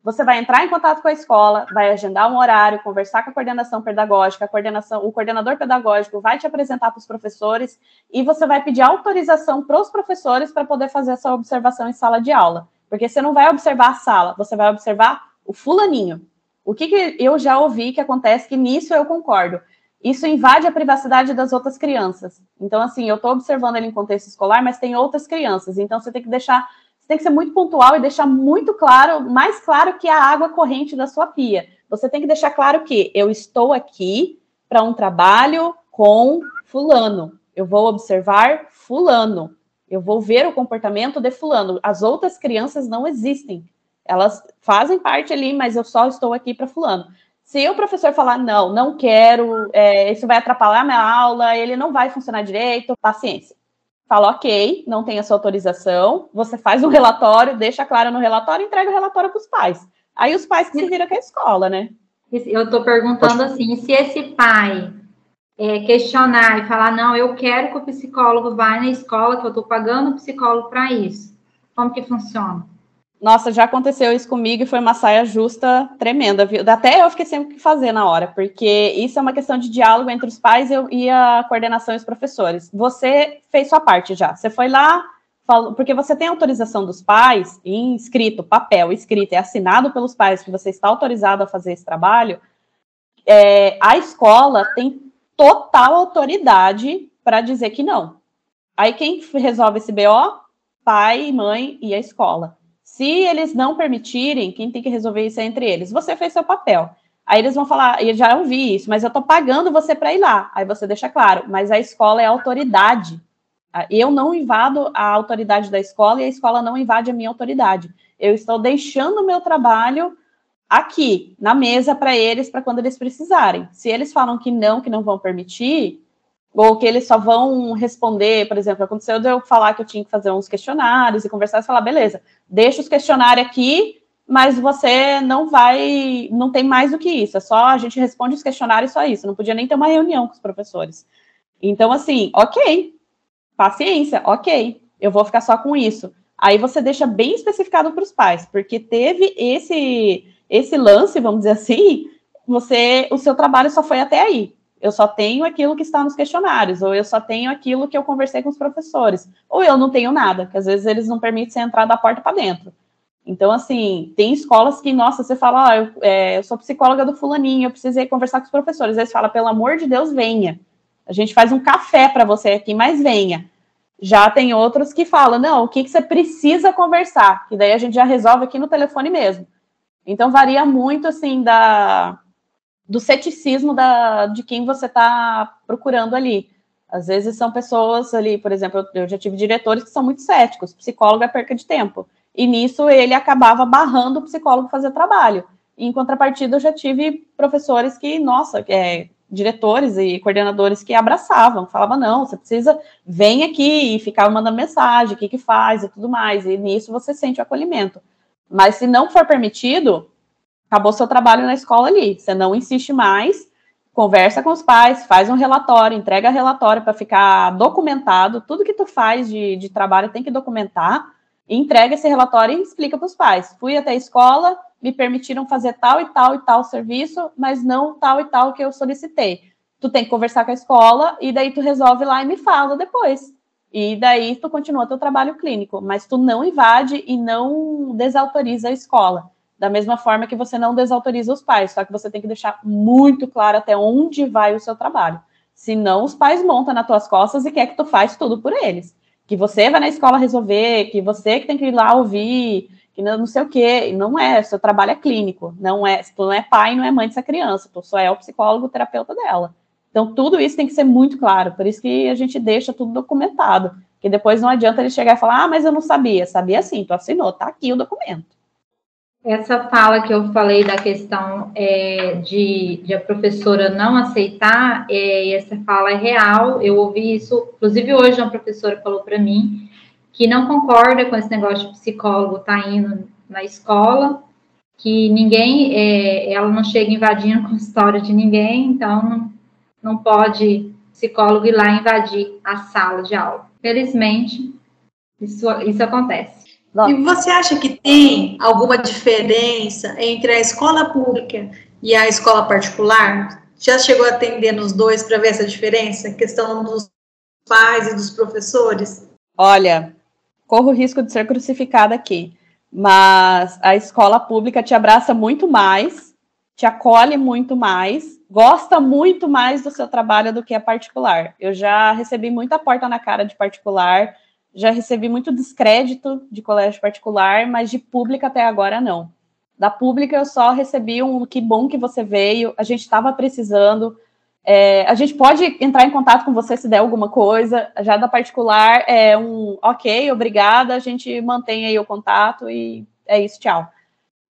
Você vai entrar em contato com a escola, vai agendar um horário, conversar com a coordenação pedagógica, a coordenação, o coordenador pedagógico vai te apresentar para os professores e você vai pedir autorização para os professores para poder fazer essa observação em sala de aula. Porque você não vai observar a sala, você vai observar o fulaninho. O que, que eu já ouvi que acontece, que nisso eu concordo isso invade a privacidade das outras crianças. Então, assim, eu estou observando ele em contexto escolar, mas tem outras crianças. Então, você tem que deixar, você tem que ser muito pontual e deixar muito claro, mais claro que a água corrente da sua pia. Você tem que deixar claro que eu estou aqui para um trabalho com fulano. Eu vou observar fulano. Eu vou ver o comportamento de fulano. As outras crianças não existem. Elas fazem parte ali, mas eu só estou aqui para fulano. Se o professor falar, não, não quero, é, isso vai atrapalhar minha aula, ele não vai funcionar direito, paciência. Fala, ok, não tem a sua autorização, você faz um relatório, deixa claro no relatório e entrega o relatório para os pais. Aí os pais que se viram com a escola, né? Eu estou perguntando assim, se esse pai é, questionar e falar, não, eu quero que o psicólogo vá na escola, que eu estou pagando o psicólogo para isso, como que funciona? Nossa, já aconteceu isso comigo e foi uma saia justa tremenda, viu? Até eu fiquei sem o que fazer na hora, porque isso é uma questão de diálogo entre os pais e a coordenação e os professores. Você fez sua parte já. Você foi lá, falou, porque você tem autorização dos pais, em escrito, papel, escrito, é assinado pelos pais que você está autorizado a fazer esse trabalho. é, a escola tem total autoridade para dizer que não. Aí quem resolve esse BO? Pai, mãe e a escola. Se eles não permitirem, quem tem que resolver isso é entre eles. Você fez seu papel. Aí eles vão falar, eu já ouvi isso, mas eu tô pagando você para ir lá. Aí você deixa claro, mas a escola é autoridade. Eu não invado a autoridade da escola e a escola não invade a minha autoridade. Eu estou deixando o meu trabalho aqui, na mesa, para eles, para quando eles precisarem. Se eles falam que não, que não vão permitir, ou que eles só vão responder, por exemplo, aconteceu de eu falar que eu tinha que fazer uns questionários e conversar e falar, beleza, deixa os questionários aqui, mas você não vai, não tem mais do que isso, é só a gente responde os questionários só isso, não podia nem ter uma reunião com os professores. Então, assim, ok, paciência, ok, eu vou ficar só com isso. Aí você deixa bem especificado para os pais, porque teve esse esse lance, vamos dizer assim, você, o seu trabalho só foi até aí. Eu só tenho aquilo que está nos questionários, ou eu só tenho aquilo que eu conversei com os professores, ou eu não tenho nada, que às vezes eles não permitem você entrar da porta para dentro. Então, assim, tem escolas que, nossa, você fala, ah, eu, é, eu, sou psicóloga do fulaninho, eu precisei conversar com os professores. Eles falam, pelo amor de Deus, venha. A gente faz um café para você aqui, mas venha. Já tem outros que falam, não, o que, que você precisa conversar? Que daí a gente já resolve aqui no telefone mesmo. Então varia muito assim da do ceticismo da, de quem você está procurando ali. Às vezes são pessoas ali, por exemplo, eu já tive diretores que são muito céticos, psicólogo é perca de tempo. E nisso ele acabava barrando o psicólogo fazer trabalho. Em contrapartida, eu já tive professores que, nossa, é, diretores e coordenadores que abraçavam, falavam, não, você precisa, vem aqui e ficar mandando mensagem, o que que faz e tudo mais. E nisso você sente o acolhimento. Mas se não for permitido, acabou seu trabalho na escola ali. Você não insiste mais, conversa com os pais, faz um relatório, entrega relatório para ficar documentado. Tudo que tu faz de, de trabalho tem que documentar. entrega esse relatório e explica para os pais. Fui até a escola, me permitiram fazer tal e tal e tal serviço, mas não tal e tal que eu solicitei. Tu tem que conversar com a escola e daí tu resolve lá e me fala depois. E daí tu continua teu trabalho clínico, mas tu não invade e não desautoriza a escola. Da mesma forma que você não desautoriza os pais, só que você tem que deixar muito claro até onde vai o seu trabalho. Senão os pais montam nas tuas costas e quer que tu faz tudo por eles. Que você vai na escola resolver, que você que tem que ir lá ouvir, que não, sei o quê. Não é, seu trabalho é clínico. Não é, tu não é pai, não é mãe dessa criança, tu só é o psicólogo, o terapeuta dela. Então, tudo isso tem que ser muito claro, por isso que a gente deixa tudo documentado, que depois não adianta ele chegar e falar, ah, mas eu não sabia. Sabia sim, tu assinou, tá aqui o documento. Essa fala que eu falei da questão é, de, de, a professora não aceitar, é, essa fala é real, eu ouvi isso, inclusive hoje uma professora falou para mim que não concorda com esse negócio de psicólogo tá indo na escola, que ninguém, é, ela não chega invadindo com história de ninguém, então não, não pode psicólogo ir lá invadir a sala de aula. Felizmente, isso, isso acontece. E você acha que tem alguma diferença entre a escola pública e a escola particular? Já chegou a atender nos dois para ver essa diferença? questão dos pais e dos professores? Olha, corro o risco de ser crucificada aqui, mas a escola pública te abraça muito mais, te acolhe muito mais, gosta muito mais do seu trabalho do que a particular. Eu já recebi muita porta na cara de particular, já recebi muito descrédito de colégio particular, mas de pública até agora não. Da pública eu só recebi um que bom que você veio, a gente estava precisando. É, a gente pode entrar em contato com você se der alguma coisa. Já da particular é um ok, obrigada, a gente mantém aí o contato e é isso, tchau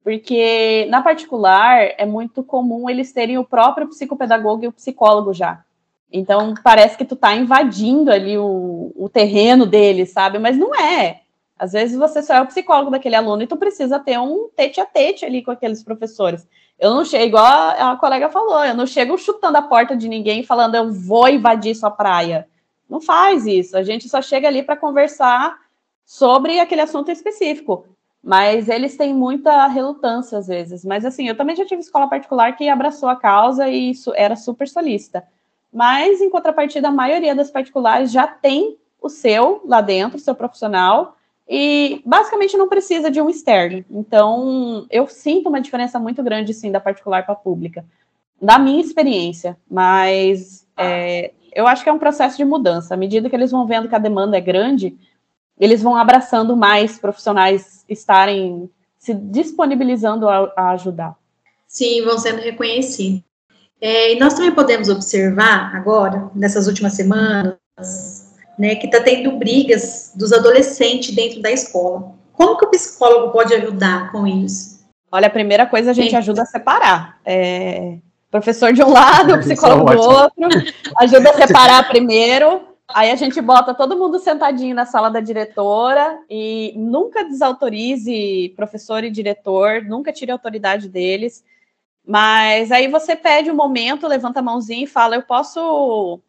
porque na particular é muito comum eles terem o próprio psicopedagogo e o psicólogo já. Então parece que tu tá invadindo ali o, o terreno deles, sabe? Mas não é. Às vezes você só é o psicólogo daquele aluno e tu precisa ter um tete a tete ali com aqueles professores. Eu não chego, igual a, a colega falou, eu não chego chutando a porta de ninguém falando eu vou invadir sua praia. Não faz isso. A gente só chega ali para conversar sobre aquele assunto específico mas eles têm muita relutância às vezes. Mas assim, eu também já tive escola particular que abraçou a causa e isso era super solista. Mas em contrapartida, a maioria das particulares já tem o seu lá dentro, o seu profissional, e basicamente não precisa de um externo. Então, eu sinto uma diferença muito grande sim da particular para a pública. da minha experiência, mas é, eu acho que é um processo de mudança. À medida que eles vão vendo que a demanda é grande, eles vão abraçando mais profissionais estarem se disponibilizando a, a ajudar. Sim, vão sendo reconhecidos. É, e nós também podemos observar agora, nessas últimas semanas, né, que está tendo brigas dos adolescentes dentro da escola. Como que o psicólogo pode ajudar com isso? Olha, a primeira coisa a gente Sim. ajuda a separar. É, professor de um lado, *laughs* psicólogo do outro, ajuda a *laughs* separar primeiro. Aí a gente bota todo mundo sentadinho na sala da diretora e nunca desautorize professor e diretor, nunca tire a autoridade deles. Mas aí você pede um momento, levanta a mãozinha e fala: Eu posso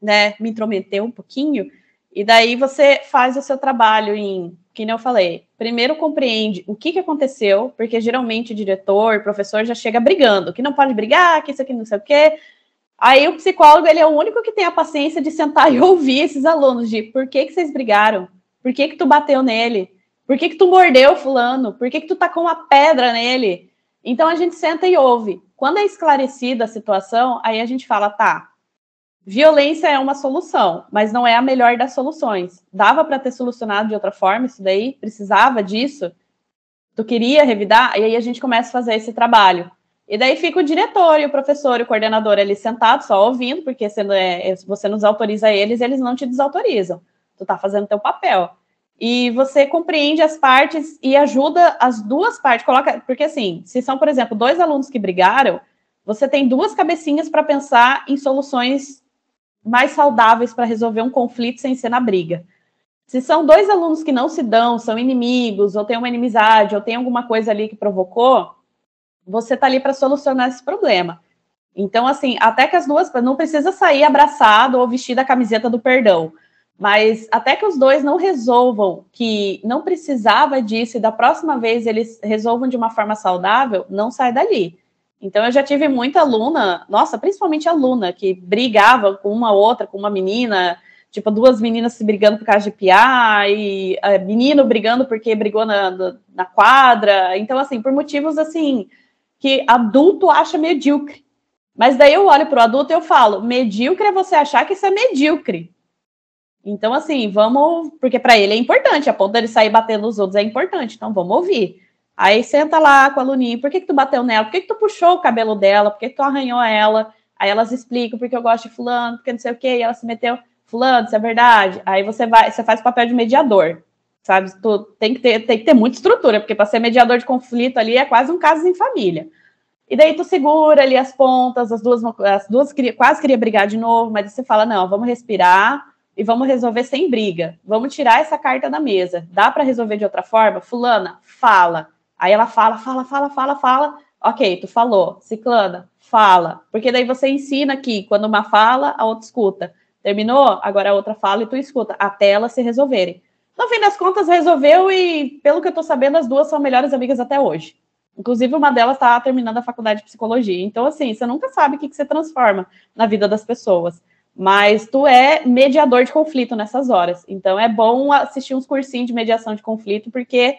né, me intrometer um pouquinho? E daí você faz o seu trabalho em, que nem eu falei, primeiro compreende o que, que aconteceu, porque geralmente diretor, professor já chega brigando, que não pode brigar, que isso aqui não sei o quê. Aí o psicólogo, ele é o único que tem a paciência de sentar e *laughs* ouvir esses alunos de por que, que vocês brigaram? Por que, que tu bateu nele? Por que, que tu mordeu fulano? Por que, que tu tacou uma pedra nele? Então a gente senta e ouve. Quando é esclarecida a situação, aí a gente fala, tá, violência é uma solução, mas não é a melhor das soluções. Dava para ter solucionado de outra forma isso daí? Precisava disso? Tu queria revidar? E aí a gente começa a fazer esse trabalho. E daí fica o diretor e o professor e o coordenador ali sentados, só ouvindo, porque você, é, você nos autoriza eles, eles não te desautorizam. Tu tá fazendo teu papel e você compreende as partes e ajuda as duas partes. Coloca, porque assim, se são, por exemplo, dois alunos que brigaram, você tem duas cabecinhas para pensar em soluções mais saudáveis para resolver um conflito sem ser na briga. Se são dois alunos que não se dão, são inimigos, ou tem uma inimizade, ou tem alguma coisa ali que provocou, você está ali para solucionar esse problema. Então, assim, até que as duas não precisa sair abraçado ou vestir a camiseta do perdão mas até que os dois não resolvam que não precisava disso e da próxima vez eles resolvam de uma forma saudável, não sai dali. Então eu já tive muita aluna, nossa, principalmente aluna, que brigava com uma outra, com uma menina, tipo duas meninas se brigando por causa de piar, e é, menino brigando porque brigou na, na quadra. Então, assim, por motivos assim, que adulto acha medíocre. Mas daí eu olho para o adulto e eu falo, medíocre é você achar que isso é medíocre. Então, assim, vamos. Porque para ele é importante, a ponto dele sair batendo nos outros é importante, então vamos ouvir. Aí senta lá com a aluninha, por que, que tu bateu nela? Por que, que tu puxou o cabelo dela? Por que, que tu arranhou ela? Aí elas explicam porque eu gosto de fulano, porque não sei o quê, e ela se meteu, fulano, isso é verdade. Aí você vai, você faz o papel de mediador, sabe? Tu tem que ter, tem que ter muita estrutura, porque para ser mediador de conflito ali é quase um caso em família. E daí tu segura ali as pontas, as duas, as duas quase queria brigar de novo, mas você fala, não, vamos respirar, e vamos resolver sem briga. Vamos tirar essa carta da mesa. Dá para resolver de outra forma? Fulana, fala. Aí ela fala, fala, fala, fala, fala. Ok, tu falou. Ciclana, fala. Porque daí você ensina que quando uma fala, a outra escuta. Terminou? Agora a outra fala e tu escuta, até elas se resolverem. No fim das contas, resolveu e, pelo que eu tô sabendo, as duas são melhores amigas até hoje. Inclusive, uma delas está terminando a faculdade de psicologia. Então, assim, você nunca sabe o que, que você transforma na vida das pessoas mas tu é mediador de conflito nessas horas. Então é bom assistir uns cursinhos de mediação de conflito, porque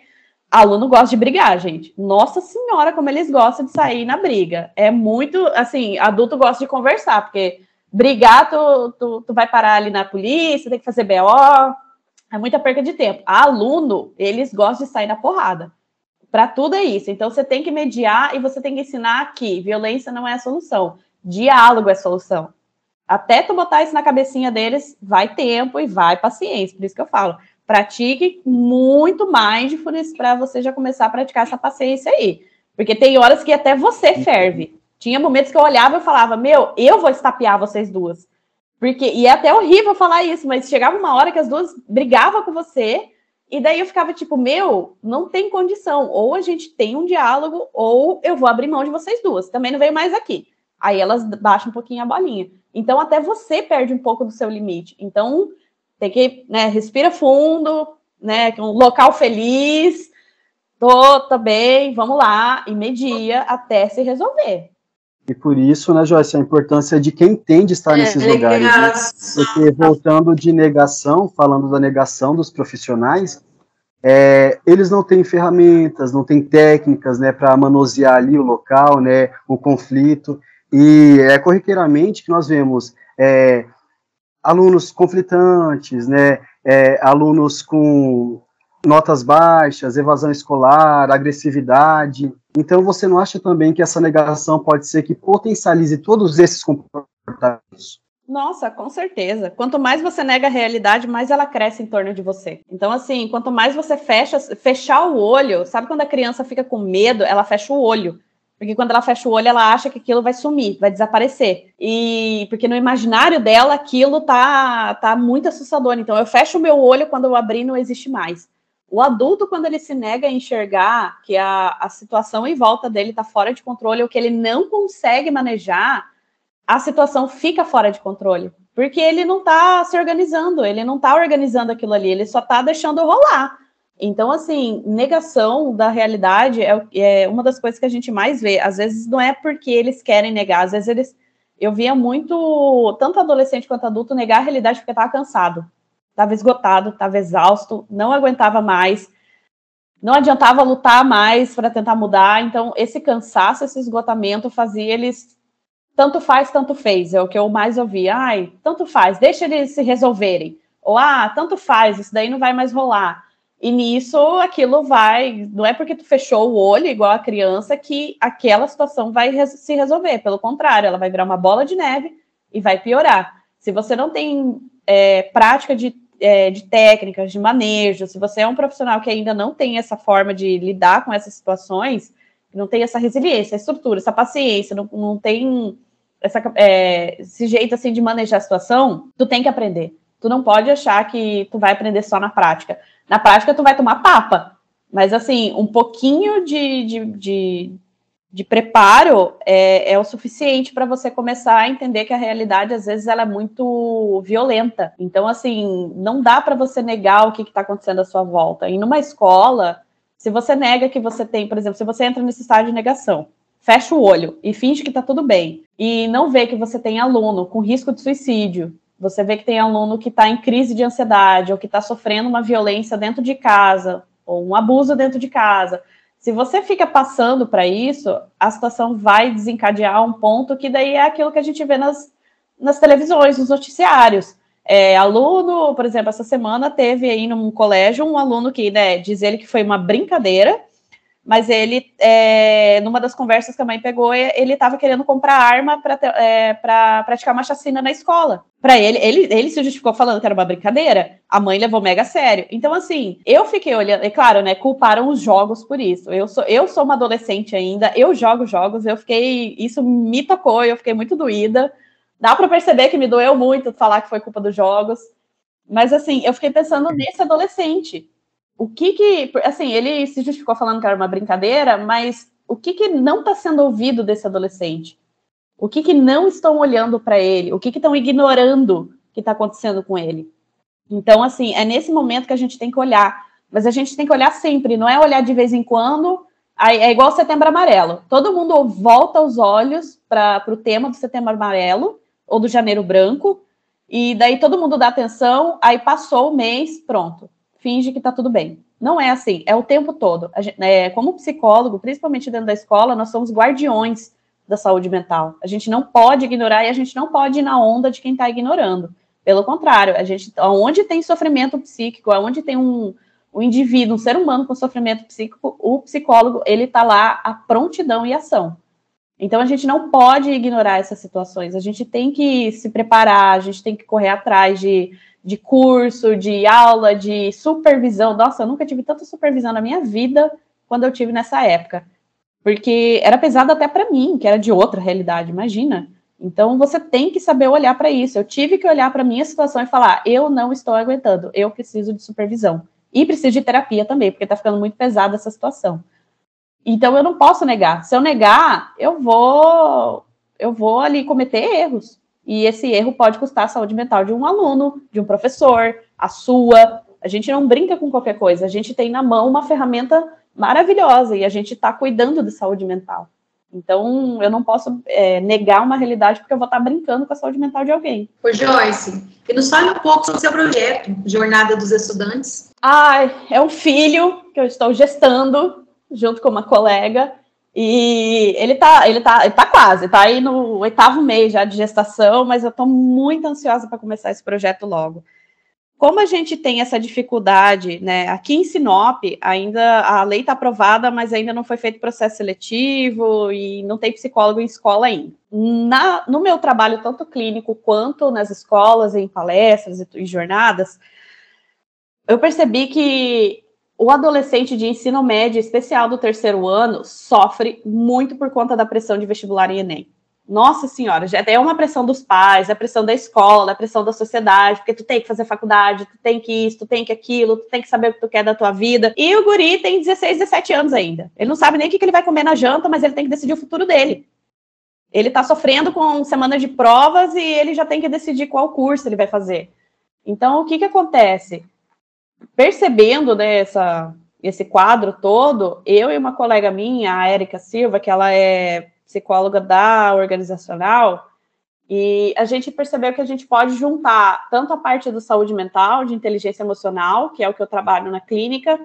aluno gosta de brigar, gente. Nossa senhora, como eles gostam de sair na briga. É muito, assim, adulto gosta de conversar, porque brigar, tu, tu, tu vai parar ali na polícia, tem que fazer BO, é muita perca de tempo. aluno, eles gostam de sair na porrada. Para tudo é isso. Então você tem que mediar e você tem que ensinar que violência não é a solução, diálogo é a solução até tu botar isso na cabecinha deles, vai tempo e vai paciência. Por isso que eu falo, pratique muito mindfulness para você já começar a praticar essa paciência aí. Porque tem horas que até você ferve. Tinha momentos que eu olhava e falava, meu, eu vou estapear vocês duas. Porque, e é até horrível falar isso, mas chegava uma hora que as duas brigavam com você, e daí eu ficava tipo, meu, não tem condição. Ou a gente tem um diálogo, ou eu vou abrir mão de vocês duas. Também não veio mais aqui. Aí elas baixam um pouquinho a bolinha. Então, até você perde um pouco do seu limite. Então, tem que, né, respira fundo, né, um local feliz, tô, tô bem, vamos lá, e media até se resolver. E por isso, né, Joyce, a importância de quem tem de estar é, nesses lugares. Né? Porque, voltando de negação, falando da negação dos profissionais, é, eles não têm ferramentas, não têm técnicas, né, para manusear ali o local, né, o conflito. E é corriqueiramente que nós vemos é, alunos conflitantes, né, é, alunos com notas baixas, evasão escolar, agressividade. Então, você não acha também que essa negação pode ser que potencialize todos esses comportamentos? Nossa, com certeza. Quanto mais você nega a realidade, mais ela cresce em torno de você. Então, assim, quanto mais você fecha, fechar o olho, sabe quando a criança fica com medo, ela fecha o olho. Porque quando ela fecha o olho, ela acha que aquilo vai sumir, vai desaparecer. E porque no imaginário dela aquilo tá, tá muito assustador. Então eu fecho o meu olho quando eu abrir não existe mais. O adulto, quando ele se nega a enxergar que a, a situação em volta dele está fora de controle, ou que ele não consegue manejar, a situação fica fora de controle. Porque ele não está se organizando, ele não está organizando aquilo ali, ele só está deixando rolar. Então, assim, negação da realidade é, é, uma das coisas que a gente mais vê. Às vezes não é porque eles querem negar, às vezes eles. Eu via muito, tanto adolescente quanto adulto, negar a realidade porque estava cansado, estava esgotado, estava exausto, não aguentava mais, não adiantava lutar mais para tentar mudar. Então, esse cansaço, esse esgotamento fazia eles. Tanto faz, tanto fez. É o que eu mais ouvi. Ai, tanto faz, deixa eles se resolverem. Ou, ah, tanto faz, isso daí não vai mais rolar. E nisso aquilo vai, não é porque tu fechou o olho igual a criança que aquela situação vai res se resolver. Pelo contrário, ela vai virar uma bola de neve e vai piorar. Se você não tem é, prática de, é, de técnicas, de manejo, se você é um profissional que ainda não tem essa forma de lidar com essas situações, não tem essa resiliência, essa estrutura, essa paciência, não, não tem essa, é, esse jeito assim de manejar a situação, tu tem que aprender. Tu não pode achar que tu vai aprender só na prática na prática, tu vai tomar papa. Mas, assim, um pouquinho de, de, de, de preparo é, é, o suficiente para você começar a entender que a realidade, às vezes, ela é muito violenta. Então, assim, não dá para você negar o que está acontecendo à sua volta. E numa escola, se você nega que você tem, por exemplo, se você entra nesse estágio de negação, fecha o olho e finge que está tudo bem, e não vê que você tem aluno com risco de suicídio, você vê que tem aluno que está em crise de ansiedade ou que está sofrendo uma violência dentro de casa ou um abuso dentro de casa. Se você fica passando para isso, a situação vai desencadear um ponto que daí é aquilo que a gente vê nas, nas televisões, nos noticiários. É, aluno, por exemplo, essa semana teve aí num colégio um aluno que né, diz ele que foi uma brincadeira, mas ele, é, numa das conversas que a mãe pegou, ele estava querendo comprar arma para é, praticar uma chacina na escola. Para ele, ele, ele se justificou falando que era uma brincadeira. A mãe levou mega sério. Então, assim, eu fiquei olhando, e claro, né, culparam os jogos por isso. Eu sou, eu sou uma adolescente ainda, eu jogo jogos, eu fiquei, isso me tocou, eu fiquei muito doída. Dá para perceber que me doeu muito falar que foi culpa dos jogos. Mas, assim, eu fiquei pensando nesse adolescente o que que, assim, ele se justificou falando que era uma brincadeira, mas o que que não está sendo ouvido desse adolescente? O que que não estão olhando para ele? O que que estão ignorando que está acontecendo com ele? Então, assim, é nesse momento que a gente tem que olhar, mas a gente tem que olhar sempre, não é olhar de vez em quando. É igual Setembro Amarelo. Todo mundo volta os olhos para o tema do Setembro Amarelo ou do Janeiro Branco, e daí todo mundo dá atenção, aí passou o mês, pronto finge que está tudo bem. Não é assim, é o tempo todo. Gente, é, como psicólogo, principalmente dentro da escola, nós somos guardiões da saúde mental. A gente não pode ignorar e a gente não pode ir na onda de quem está ignorando. Pelo contrário, a gente, onde tem sofrimento psíquico, onde tem um, um indivíduo, um ser humano com sofrimento psíquico, o psicólogo ele está lá a prontidão e ação. Então a gente não pode ignorar essas situações. A gente tem que se preparar, a gente tem que correr atrás de de curso, de aula, de supervisão. Nossa, eu nunca tive tanta supervisão na minha vida quando eu tive nessa época. Porque era pesado até para mim, que era de outra realidade, imagina. Então você tem que saber olhar para isso. Eu tive que olhar para minha situação e falar: eu não estou aguentando, eu preciso de supervisão. E preciso de terapia também, porque está ficando muito pesada essa situação. Então eu não posso negar. Se eu negar, eu vou eu vou ali cometer erros. E esse erro pode custar a saúde mental de um aluno, de um professor, a sua. A gente não brinca com qualquer coisa, a gente tem na mão uma ferramenta maravilhosa e a gente está cuidando de saúde mental. Então, eu não posso é, negar uma realidade porque eu vou estar tá brincando com a saúde mental de alguém. Ô, Joyce, e nos fale um pouco sobre o seu projeto, Jornada dos Estudantes. Ah, é um filho que eu estou gestando junto com uma colega E ele tá, ele tá, ele tá quase, tá aí no oitavo mês já de gestação, mas eu estou muito ansiosa para começar esse projeto logo. Como a gente tem essa dificuldade, né? Aqui em Sinop, ainda a lei está aprovada, mas ainda não foi feito processo seletivo e não tem psicólogo em escola ainda. Na, no meu trabalho, tanto clínico quanto nas escolas, em palestras e, e jornadas, eu percebi que o adolescente de ensino médio, especial do terceiro ano, sofre muito por conta da pressão de vestibular e Enem. Nossa senhora, já é uma pressão dos pais, a pressão da escola, a pressão da sociedade, porque tu tem que fazer faculdade, tu tem que isso, tu tem que aquilo, tu tem que saber o que tu quer da tua vida. E o guri tem 16, 17 anos ainda. Ele não sabe nem o que ele vai comer na janta, mas ele tem que decidir o futuro dele. Ele tá sofrendo com semanas de provas e ele já tem que decidir qual curso ele vai fazer. Então, o que que acontece? Percebendo né, essa, esse quadro todo, eu e uma colega minha, a Érica Silva, que ela é psicóloga da organizacional, e a gente percebeu que a gente pode juntar tanto a parte do saúde mental, de inteligência emocional, que é o que eu trabalho na clínica,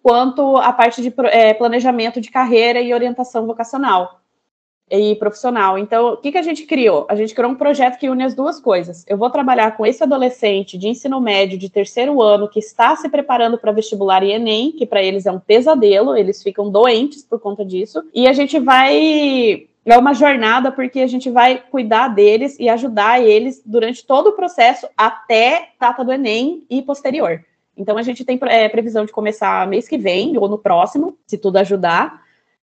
quanto a parte de é, planejamento de carreira e orientação vocacional e profissional. Então, o que, que a gente criou? A gente criou um projeto que une as duas coisas. Eu vou trabalhar com esse adolescente de ensino médio de terceiro ano que está se preparando para vestibular e Enem, que para eles é um pesadelo, eles ficam doentes por conta disso, e a gente vai é uma jornada porque a gente vai cuidar deles e ajudar eles durante todo o processo até data do Enem e posterior. Então a gente tem é, previsão de começar mês que vem ou no próximo, se tudo ajudar.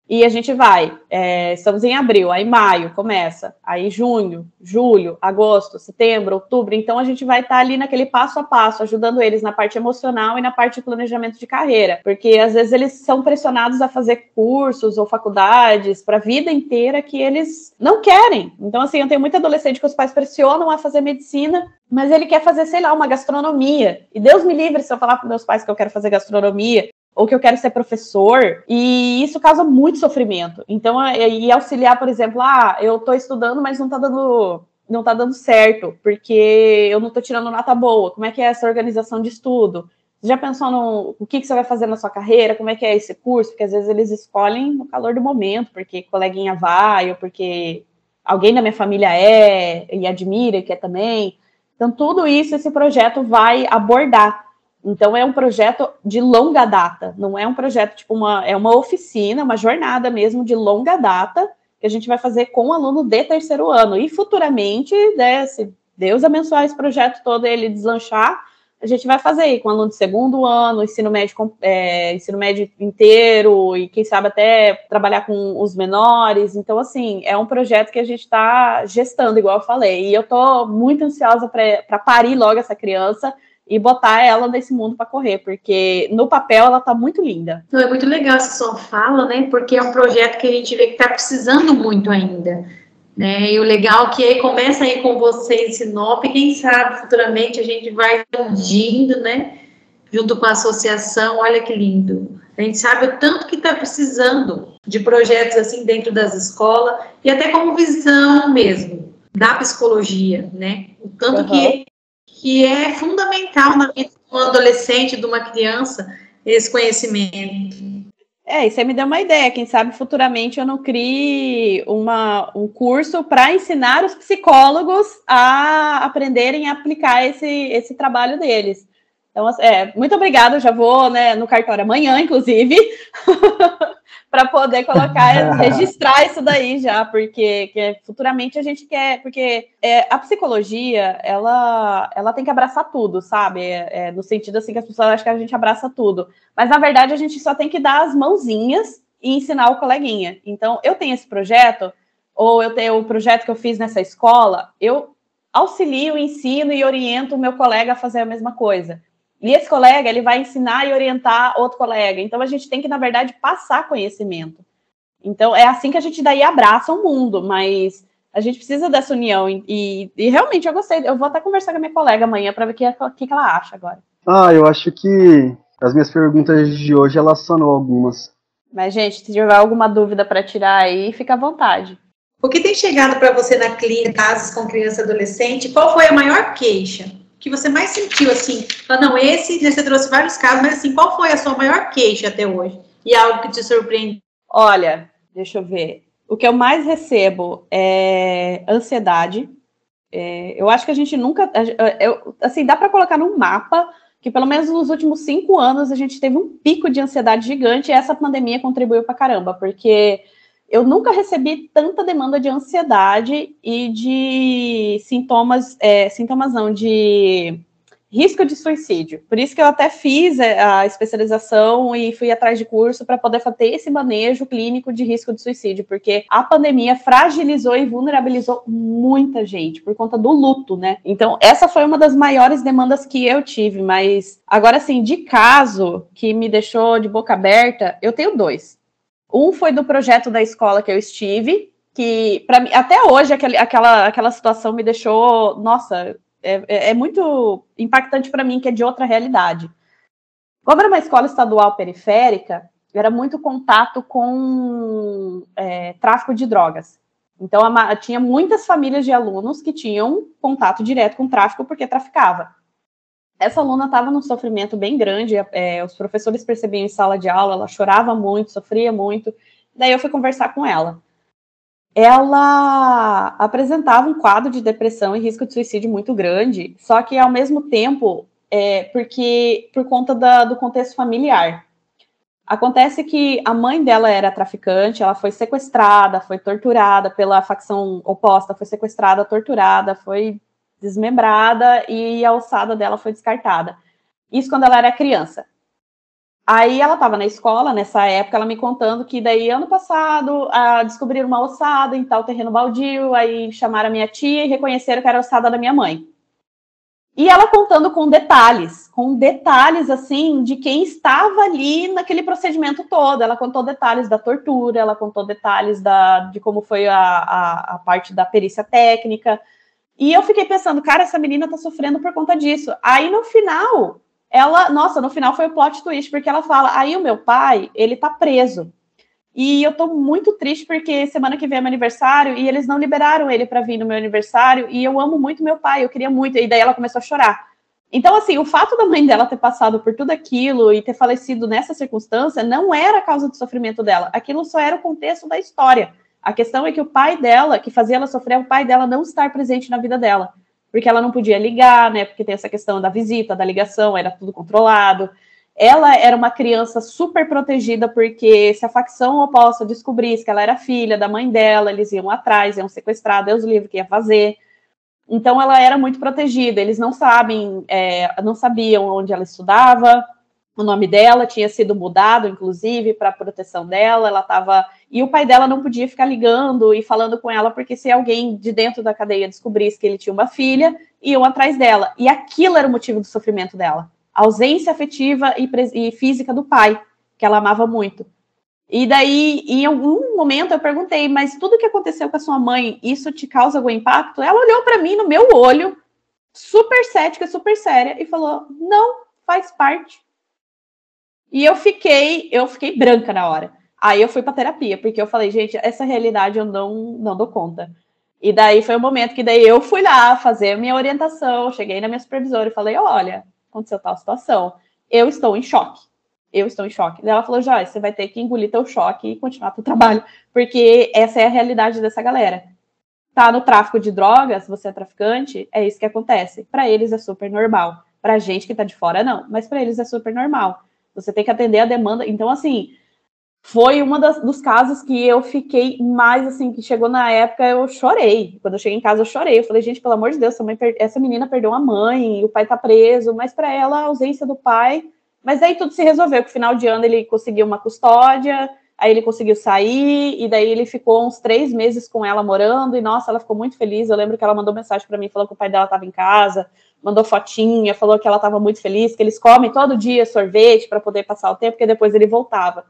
E a gente vai, é, estamos em abril, aí maio começa, aí junho, julho, agosto, setembro, outubro. Então a gente vai estar tá ali naquele passo a passo, ajudando eles na parte emocional e na parte de planejamento de carreira, porque às vezes eles são pressionados a fazer cursos ou faculdades para a vida inteira que eles não querem. Então, assim, eu tenho muito adolescente que os pais pressionam a fazer medicina, mas ele quer fazer, sei lá, uma gastronomia. E Deus me livre se eu falar para meus pais que eu quero fazer gastronomia, ou que eu quero ser professor, e isso causa muito sofrimento. Então, e auxiliar, por exemplo, ah, eu estou estudando, mas não está dando não tá dando certo, porque eu não estou tirando nota boa. Como é que é essa organização de estudo? Já pensou no o que, que você vai fazer na sua carreira? Como é que é esse curso? Porque às vezes eles escolhem no calor do momento, porque coleguinha vai, ou porque alguém da minha família é e admira e quer também. Então, tudo isso esse projeto vai abordar. Então é um projeto de longa data, não é um projeto tipo uma é uma oficina, uma jornada mesmo de longa data que a gente vai fazer com o aluno de terceiro ano e futuramente, né, se Deus abençoar esse projeto todo ele deslanchar, a gente vai fazer aí com aluno de segundo ano, ensino médio, é, ensino médio inteiro e quem sabe até trabalhar com os menores. Então, assim, é um projeto que a gente está gestando, igual eu falei. E eu estou muito ansiosa para parir logo essa criança e botar ela nesse mundo para correr, porque no papel ela tá muito linda. Não, é muito legal essa sua fala, né? Porque é um projeto que a gente vê que está precisando muito ainda. Né? E o legal é que começa aí com você em Sinop, e quem sabe futuramente a gente vai expandindo, né? Junto com a associação, olha que lindo. A gente sabe o tanto que está precisando de projetos assim dentro das escolas e até como visão mesmo da psicologia, né? O tanto uhum. que que é fundamental na vida de um adolescente, de uma criança, esse conhecimento. É, e você me deu uma ideia. Quem sabe futuramente eu não crie uma, um curso para ensinar os psicólogos a aprenderem a aplicar esse, esse trabalho deles. Então, é, muito obrigada. Já vou né, no cartório amanhã, inclusive. *laughs* para poder colocar, *laughs* registrar isso daí já, porque futuramente a gente quer, porque é, a psicologia, ela, ela tem que abraçar tudo, sabe? É, é, no sentido assim que as pessoas acham que a gente abraça tudo, mas na verdade a gente só tem que dar as mãozinhas e ensinar o coleguinha. Então, eu tenho esse projeto, ou eu tenho o projeto que eu fiz nessa escola, eu auxilio, ensino e oriento o meu colega a fazer a mesma coisa. E esse colega, ele vai ensinar e orientar outro colega. Então, a gente tem que, na verdade, passar conhecimento. Então, é assim que a gente daí abraça o mundo, mas a gente precisa dessa união. E, e realmente, eu gostei. Eu vou até conversar com a minha colega amanhã para ver o que, que, que ela acha agora. Ah, eu acho que as minhas perguntas de hoje, ela sanou algumas. Mas, gente, se tiver alguma dúvida para tirar aí, fica à vontade. O que tem chegado para você na clínica, casos com criança e adolescente, qual foi a maior queixa? Que você mais sentiu, assim? Não, esse, você trouxe vários casos, mas assim, qual foi a sua maior queixa até hoje? E algo que te surpreende? Olha, deixa eu ver. O que eu mais recebo é ansiedade. É, eu acho que a gente nunca. Eu, assim, dá para colocar num mapa que pelo menos nos últimos cinco anos a gente teve um pico de ansiedade gigante e essa pandemia contribuiu para caramba, porque eu nunca recebi tanta demanda de ansiedade e de sintomas, é, sintomas não, de risco de suicídio. Por isso que eu até fiz é, a especialização e fui atrás de curso para poder fazer esse manejo clínico de risco de suicídio, porque a pandemia fragilizou e vulnerabilizou muita gente por conta do luto, né? Então, essa foi uma das maiores demandas que eu tive, mas agora assim, de caso que me deixou de boca aberta, eu tenho dois. Um foi do projeto da escola que eu estive, que para mim até hoje aquele, aquela aquela situação me deixou, nossa, é, é, é muito impactante para mim, que é de outra realidade. Como era uma escola estadual periférica, era muito contato com é, tráfico de drogas. Então, a, tinha muitas famílias de alunos que tinham contato direto com tráfico porque traficava. Essa aluna estava num sofrimento bem grande, é, os professores percebiam em sala de aula, ela chorava muito, sofria muito. Daí eu fui conversar com ela ela apresentava um quadro de depressão e risco de suicídio muito grande, só que ao mesmo tempo, é, porque por conta da, do contexto familiar. Acontece que a mãe dela era traficante, ela foi sequestrada, foi torturada pela facção oposta, foi sequestrada, torturada, foi desmembrada e a ossada dela foi descartada. Isso quando ela era criança. Aí ela estava na escola, nessa época, ela me contando que daí, ano passado, ah, descobriram uma ossada em tal terreno baldio, aí chamaram a minha tia e reconheceram que era a ossada da minha mãe. E ela contando com detalhes, com detalhes, assim, de quem estava ali naquele procedimento todo. Ela contou detalhes da tortura, ela contou detalhes da, de como foi a, a, a parte da perícia técnica. E eu fiquei pensando, cara, essa menina tá sofrendo por conta disso. Aí, no final, ela, nossa, no final foi o plot twist, porque ela fala: aí o meu pai, ele tá preso. E eu tô muito triste porque semana que vem é meu aniversário e eles não liberaram ele para vir no meu aniversário e eu amo muito meu pai, eu queria muito. E daí ela começou a chorar. Então, assim, o fato da mãe dela ter passado por tudo aquilo e ter falecido nessa circunstância não era a causa do sofrimento dela. Aquilo só era o contexto da história. A questão é que o pai dela, que fazia ela sofrer, é o pai dela não estar presente na vida dela porque ela não podia ligar, né? Porque tem essa questão da visita, da ligação, era tudo controlado. Ela era uma criança super protegida, porque se a facção oposta descobrisse que ela era filha da mãe dela, eles iam atrás, iam sequestrar, Deus livre que ia fazer. Então ela era muito protegida. Eles não sabem, é, não sabiam onde ela estudava, o nome dela tinha sido mudado, inclusive, para proteção dela. Ela estava. E o pai dela não podia ficar ligando e falando com ela, porque se alguém de dentro da cadeia descobrisse que ele tinha uma filha, iam atrás dela. E aquilo era o motivo do sofrimento dela. A ausência afetiva e, e física do pai, que ela amava muito. E daí, em algum momento, eu perguntei, mas tudo que aconteceu com a sua mãe, isso te causa algum impacto? Ela olhou para mim no meu olho, super cética, super séria, e falou: não, faz parte e eu fiquei, eu fiquei branca na hora. Aí eu fui para terapia, porque eu falei, gente, essa realidade eu não, não dou conta. E daí foi o um momento que daí eu fui lá fazer a minha orientação, cheguei na minha supervisora e falei, olha, aconteceu tal situação, eu estou em choque. Eu estou em choque. Ela falou, Joyce, você vai ter que engolir teu choque e continuar teu trabalho, porque essa é a realidade dessa galera. Tá no tráfico de drogas, você é traficante, é isso que acontece. Para eles é super normal. Pra gente que tá de fora, não. Mas para eles é super normal. Você tem que atender a demanda. Então, assim, foi um dos casos que eu fiquei mais assim, que chegou na época, eu chorei. Quando eu cheguei em casa, eu chorei. Eu falei, gente, pelo amor de Deus, essa menina perdeu a mãe, o pai tá preso, mas para ela a ausência do pai. Mas aí tudo se resolveu, que final de ano ele conseguiu uma custódia, aí ele conseguiu sair, e daí ele ficou uns três meses com ela morando, e nossa, ela ficou muito feliz. Eu lembro que ela mandou mensagem para mim falando que o pai dela estava em casa, mandou fotinha, falou que ela estava muito feliz, que eles comem todo dia sorvete para poder passar o tempo, porque depois ele voltava.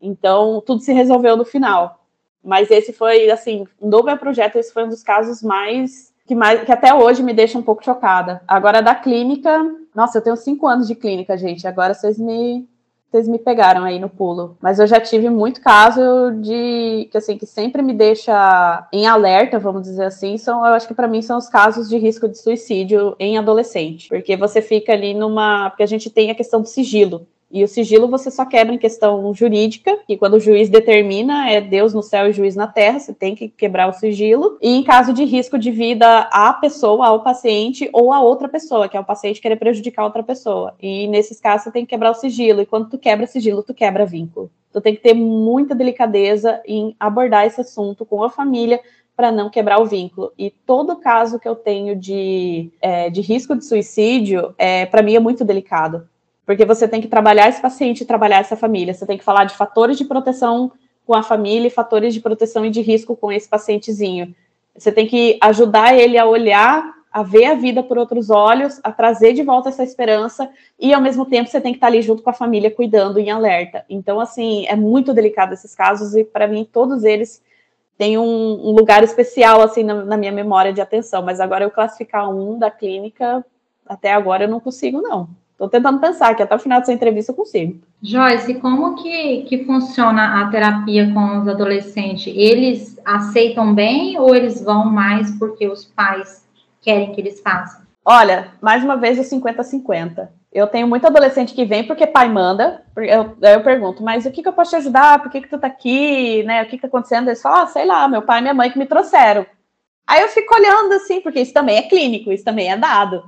Então, tudo se resolveu no final. Mas esse foi, assim, no meu projeto, esse foi um dos casos mais que, mais, que até hoje me deixa um pouco chocada. Agora, da clínica, nossa, eu tenho cinco anos de clínica, gente. Agora vocês me vocês me pegaram aí no pulo. Mas eu já tive muito caso de que assim que sempre me deixa em alerta, vamos dizer assim, são eu acho que para mim são os casos de risco de suicídio em adolescente, porque você fica ali numa, porque a gente tem a questão do sigilo. E o sigilo você só quebra em questão jurídica, que quando o juiz determina é Deus no céu e juiz na terra, você tem que quebrar o sigilo. E em caso de risco de vida à pessoa, ao paciente ou a outra pessoa, que é o paciente querer prejudicar outra pessoa. E nesses casos você tem que quebrar o sigilo. E quando tu quebra sigilo, tu quebra vínculo. Tu tem que ter muita delicadeza em abordar esse assunto com a família para não quebrar o vínculo. E todo caso que eu tenho de, é, de risco de suicídio, é, para mim é muito delicado porque você tem que trabalhar esse paciente e trabalhar essa família. Você tem que falar de fatores de proteção com a família e fatores de proteção e de risco com esse pacientezinho. Você tem que ajudar ele a olhar, a ver a vida por outros olhos, a trazer de volta essa esperança e ao mesmo tempo você tem que estar ali junto com a família cuidando em alerta. Então assim, é muito delicado esses casos e para mim todos eles têm um, um lugar especial assim na, na minha memória de atenção, mas agora eu classificar um da clínica até agora eu não consigo não. Estou tentando pensar que até o final dessa entrevista eu consigo. Joyce, como que, que funciona a terapia com os adolescentes? Eles aceitam bem ou eles vão mais porque os pais querem que eles façam? Olha, mais uma vez o 50-50. Eu tenho muito adolescente que vem porque pai manda. Eu, eu pergunto, mas o que, que eu posso te ajudar? Por que, que tu tá aqui? Né? O que, que tá acontecendo? Eles falam, ah, sei lá, meu pai e minha mãe que me trouxeram. Aí eu fico olhando assim, porque isso também é clínico, isso também é dado.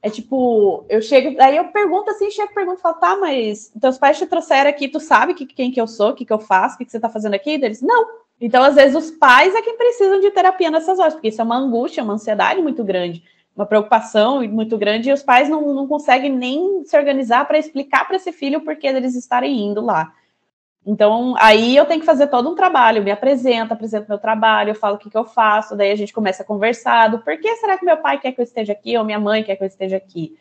É tipo, eu chego, aí eu pergunto assim, chego, pergunto, falo, tá, mas teus pais te trouxeram aqui, tu sabe que, quem que eu sou, o que, que eu faço, o que, que você tá fazendo aqui? Eles, não. Então, às vezes, os pais é quem precisam de terapia nessas horas, porque isso é uma angústia, uma ansiedade muito grande, uma preocupação muito grande, e os pais não, não conseguem nem se organizar para explicar para esse filho o porquê deles estarem indo lá. Então, aí eu tenho que fazer todo um trabalho, eu me apresento, apresento meu trabalho, eu falo o que, que eu faço, daí a gente começa a conversar do por que será que meu pai quer que eu esteja aqui, ou minha mãe quer que eu esteja aqui.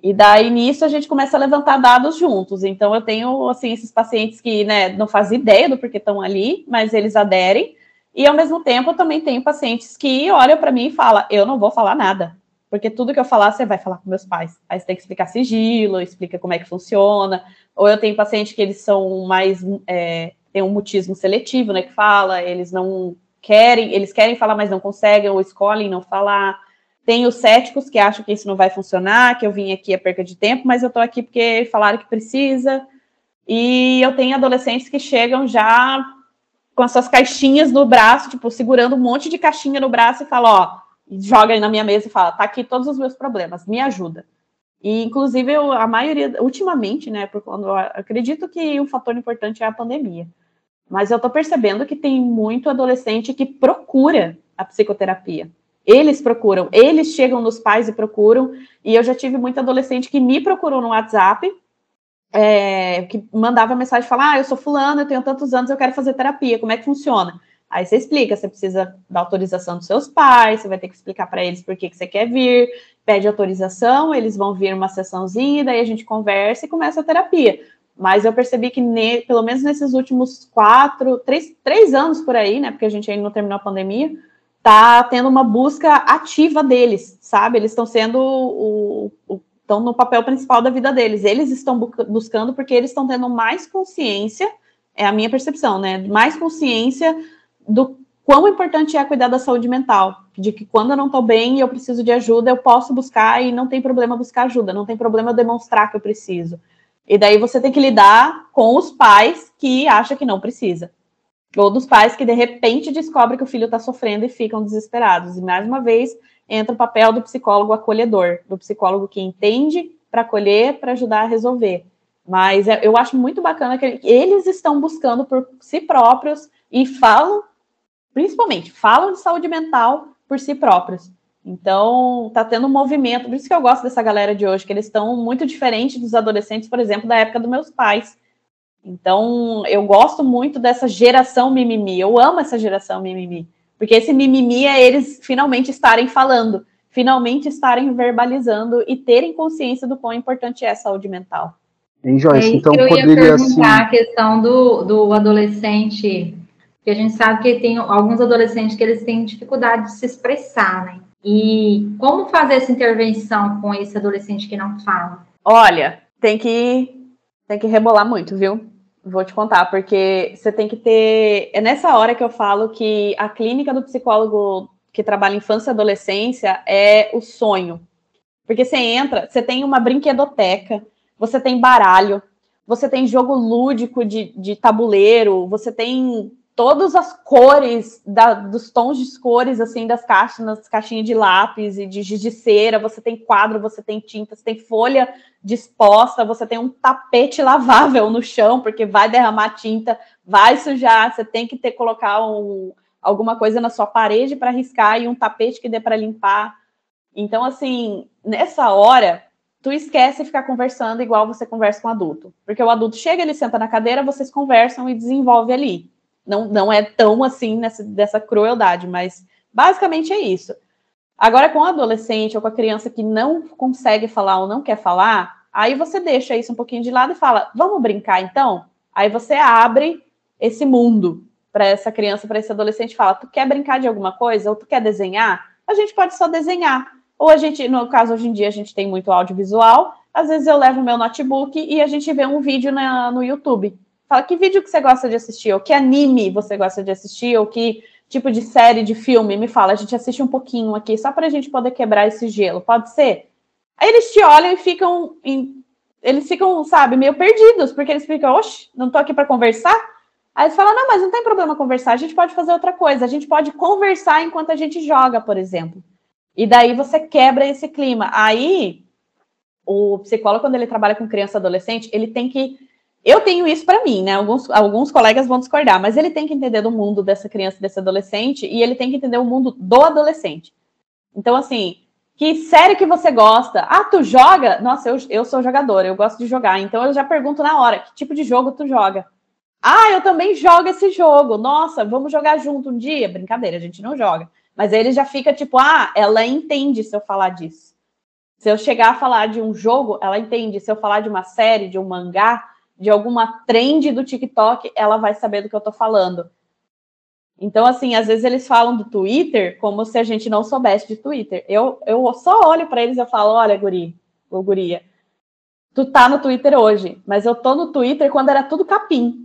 E daí, nisso, a gente começa a levantar dados juntos. Então, eu tenho, assim, esses pacientes que, né, não fazem ideia do porquê estão ali, mas eles aderem. E, ao mesmo tempo, eu também tenho pacientes que olham para mim e falam, eu não vou falar nada. Porque tudo que eu falar, você vai falar com meus pais. Aí você tem que explicar sigilo, explica como é que funciona. Ou eu tenho paciente que eles são mais. É, tem um mutismo seletivo, né? Que fala, eles não querem, eles querem falar, mas não conseguem, ou escolhem não falar. Tem os céticos que acham que isso não vai funcionar, que eu vim aqui a perca de tempo, mas eu tô aqui porque falaram que precisa. E eu tenho adolescentes que chegam já com as suas caixinhas no braço, tipo, segurando um monte de caixinha no braço e falam, ó, joga aí na minha mesa e fala: tá aqui todos os meus problemas, me ajuda. E, inclusive, eu, a maioria, ultimamente, né, por quando acredito que um fator importante é a pandemia. Mas eu estou percebendo que tem muito adolescente que procura a psicoterapia. Eles procuram, eles chegam nos pais e procuram. E eu já tive muito adolescente que me procurou no WhatsApp, é, que mandava mensagem falar: Ah, eu sou fulano, eu tenho tantos anos, eu quero fazer terapia, como é que funciona? Aí você explica, você precisa da autorização dos seus pais, você vai ter que explicar para eles por que, que você quer vir, pede autorização, eles vão vir uma sessãozinha, daí a gente conversa e começa a terapia. Mas eu percebi que, ne, pelo menos nesses últimos quatro, três, três anos por aí, né, porque a gente ainda não terminou a pandemia, tá tendo uma busca ativa deles, sabe? Eles estão sendo o, o estão no papel principal da vida deles. Eles estão bu buscando porque eles estão tendo mais consciência, é a minha percepção, né? Mais consciência do quão importante é cuidar da saúde mental, de que quando eu não estou bem e eu preciso de ajuda, eu posso buscar e não tem problema buscar ajuda, não tem problema demonstrar que eu preciso. E daí você tem que lidar com os pais que acham que não precisa. Ou dos pais que de repente descobrem que o filho está sofrendo e ficam desesperados. E mais uma vez entra o papel do psicólogo acolhedor, do psicólogo que entende para acolher, para ajudar a resolver. Mas é, eu acho muito bacana que eles estão buscando por si próprios e falam principalmente, falam de saúde mental por si próprios. Então, tá tendo um movimento, por isso que eu gosto dessa galera de hoje, que eles estão muito diferentes dos adolescentes, por exemplo, da época dos meus pais. Então, eu gosto muito dessa geração mimimi, eu amo essa geração mimimi, porque esse mimimi é eles finalmente estarem falando, finalmente estarem verbalizando e terem consciência do quão importante é a saúde mental. Hein, Joyce? É então, eu poderia, ia perguntar assim... a questão do, do adolescente porque a gente sabe que tem alguns adolescentes que eles têm dificuldade de se expressar, né? E como fazer essa intervenção com esse adolescente que não fala? Olha, tem que tem que rebolar muito, viu? Vou te contar, porque você tem que ter. É nessa hora que eu falo que a clínica do psicólogo que trabalha infância e adolescência é o sonho. Porque você entra, você tem uma brinquedoteca, você tem baralho, você tem jogo lúdico de, de tabuleiro, você tem todas as cores da, dos tons de cores assim das caixas, nas caixinhas de lápis e de giz de cera, você tem quadro, você tem tinta, você tem folha disposta, você tem um tapete lavável no chão, porque vai derramar tinta, vai sujar, você tem que ter colocar um, alguma coisa na sua parede para riscar e um tapete que dê para limpar. Então, assim, nessa hora, tu esquece ficar conversando igual você conversa com o adulto. Porque o adulto chega, ele senta na cadeira, vocês conversam e desenvolve ali não, não é tão assim nessa, dessa crueldade, mas basicamente é isso. Agora, com o adolescente ou com a criança que não consegue falar ou não quer falar, aí você deixa isso um pouquinho de lado e fala: vamos brincar então? Aí você abre esse mundo para essa criança, para esse adolescente, fala: tu quer brincar de alguma coisa ou tu quer desenhar? A gente pode só desenhar. Ou a gente, no caso hoje em dia, a gente tem muito audiovisual. Às vezes eu levo meu notebook e a gente vê um vídeo na, no YouTube. Fala que vídeo que você gosta de assistir, ou que anime você gosta de assistir, ou que tipo de série, de filme. Me fala, a gente assiste um pouquinho aqui, só para a gente poder quebrar esse gelo, pode ser? Aí eles te olham e ficam, em, eles ficam, sabe, meio perdidos, porque eles ficam, oxe, não tô aqui para conversar? Aí eles falam, não, mas não tem problema conversar, a gente pode fazer outra coisa, a gente pode conversar enquanto a gente joga, por exemplo. E daí você quebra esse clima. Aí, o psicólogo, quando ele trabalha com criança e adolescente, ele tem que eu tenho isso para mim, né? Alguns, alguns colegas vão discordar, mas ele tem que entender do mundo dessa criança, desse adolescente, e ele tem que entender o mundo do adolescente. Então, assim, que série que você gosta? Ah, tu joga? Nossa, eu, eu sou jogadora, eu gosto de jogar. Então eu já pergunto na hora, que tipo de jogo tu joga? Ah, eu também jogo esse jogo. Nossa, vamos jogar junto um dia? Brincadeira, a gente não joga. Mas ele já fica tipo, ah, ela entende se eu falar disso. Se eu chegar a falar de um jogo, ela entende. Se eu falar de uma série, de um mangá, de alguma trend do TikTok, ela vai saber do que eu tô falando. Então, assim, às vezes eles falam do Twitter como se a gente não soubesse de Twitter. Eu, eu só olho para eles e falo, olha, guri, ou guria, tu tá no Twitter hoje, mas eu tô no Twitter quando era tudo capim.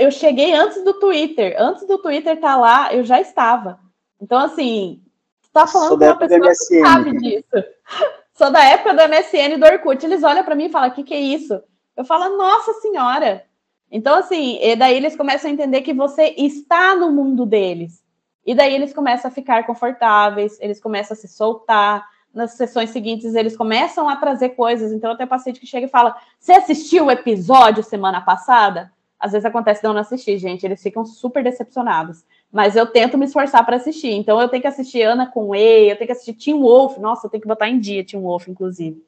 Eu cheguei antes do Twitter. Antes do Twitter estar tá lá, eu já estava. Então, assim, tu tá falando com uma pessoa que sabe disso. *laughs* Sou da época do MSN e do Orkut. Eles olham para mim e falam, o que, que é isso? Eu falo, nossa senhora! Então, assim, e daí eles começam a entender que você está no mundo deles. E daí eles começam a ficar confortáveis, eles começam a se soltar. Nas sessões seguintes, eles começam a trazer coisas. Então, tenho paciente que chega e fala: Você assistiu o episódio semana passada? Às vezes acontece de eu não assistir, gente. Eles ficam super decepcionados. Mas eu tento me esforçar para assistir. Então, eu tenho que assistir Ana com E, eu tenho que assistir Tim Wolf. Nossa, eu tenho que botar em dia Tim Wolf, inclusive.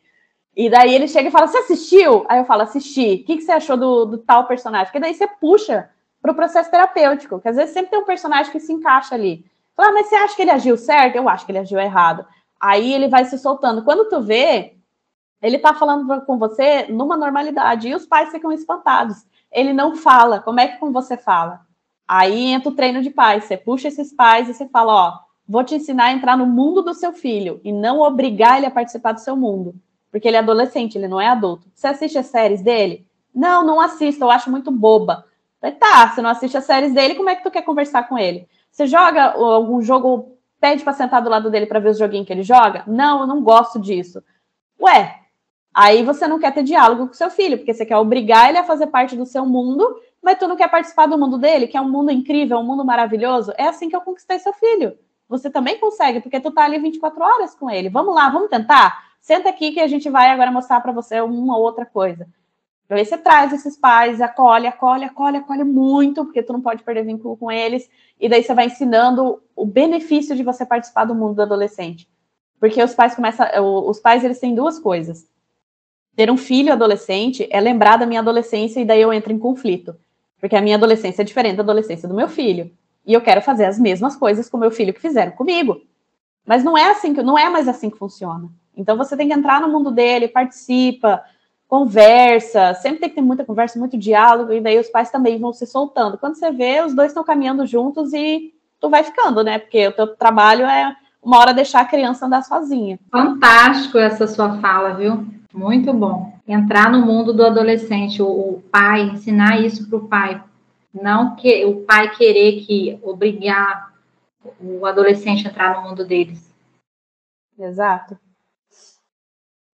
E daí ele chega e fala: Você assistiu? Aí eu falo: Assisti. O que, que você achou do, do tal personagem? Porque daí você puxa para o processo terapêutico, que às vezes sempre tem um personagem que se encaixa ali. Fala, ah, mas você acha que ele agiu certo? Eu acho que ele agiu errado. Aí ele vai se soltando. Quando tu vê, ele tá falando com você numa normalidade e os pais ficam espantados. Ele não fala. Como é que com você fala? Aí entra o treino de pais. Você puxa esses pais e você fala: Ó, vou te ensinar a entrar no mundo do seu filho e não obrigar ele a participar do seu mundo. Porque ele é adolescente, ele não é adulto. Você assiste as séries dele? Não, não assisto, eu acho muito boba. Tá, você não assiste as séries dele, como é que tu quer conversar com ele? Você joga algum jogo, pede para sentar do lado dele para ver os joguinhos que ele joga? Não, eu não gosto disso. Ué, aí você não quer ter diálogo com seu filho, porque você quer obrigar ele a fazer parte do seu mundo, mas tu não quer participar do mundo dele, que é um mundo incrível, um mundo maravilhoso. É assim que eu conquistei seu filho. Você também consegue, porque tu tá ali 24 horas com ele. Vamos lá, vamos tentar? Senta aqui que a gente vai agora mostrar para você uma outra coisa. Aí você traz esses pais, acolhe, acolhe, acolhe, acolhe muito, porque tu não pode perder vínculo com eles, e daí você vai ensinando o benefício de você participar do mundo do adolescente. Porque os pais começam, os pais eles têm duas coisas. Ter um filho adolescente é lembrar da minha adolescência e daí eu entro em conflito. Porque a minha adolescência é diferente da adolescência do meu filho. E eu quero fazer as mesmas coisas com meu filho que fizeram comigo. Mas não é assim que não é mais assim que funciona. Então você tem que entrar no mundo dele, participa, conversa, sempre tem que ter muita conversa, muito diálogo, e daí os pais também vão se soltando. Quando você vê, os dois estão caminhando juntos e tu vai ficando, né? Porque o teu trabalho é uma hora deixar a criança andar sozinha. Fantástico essa sua fala, viu? Muito bom. Entrar no mundo do adolescente, o, o pai, ensinar isso para o pai. Não que o pai querer que obrigar o adolescente a entrar no mundo deles. Exato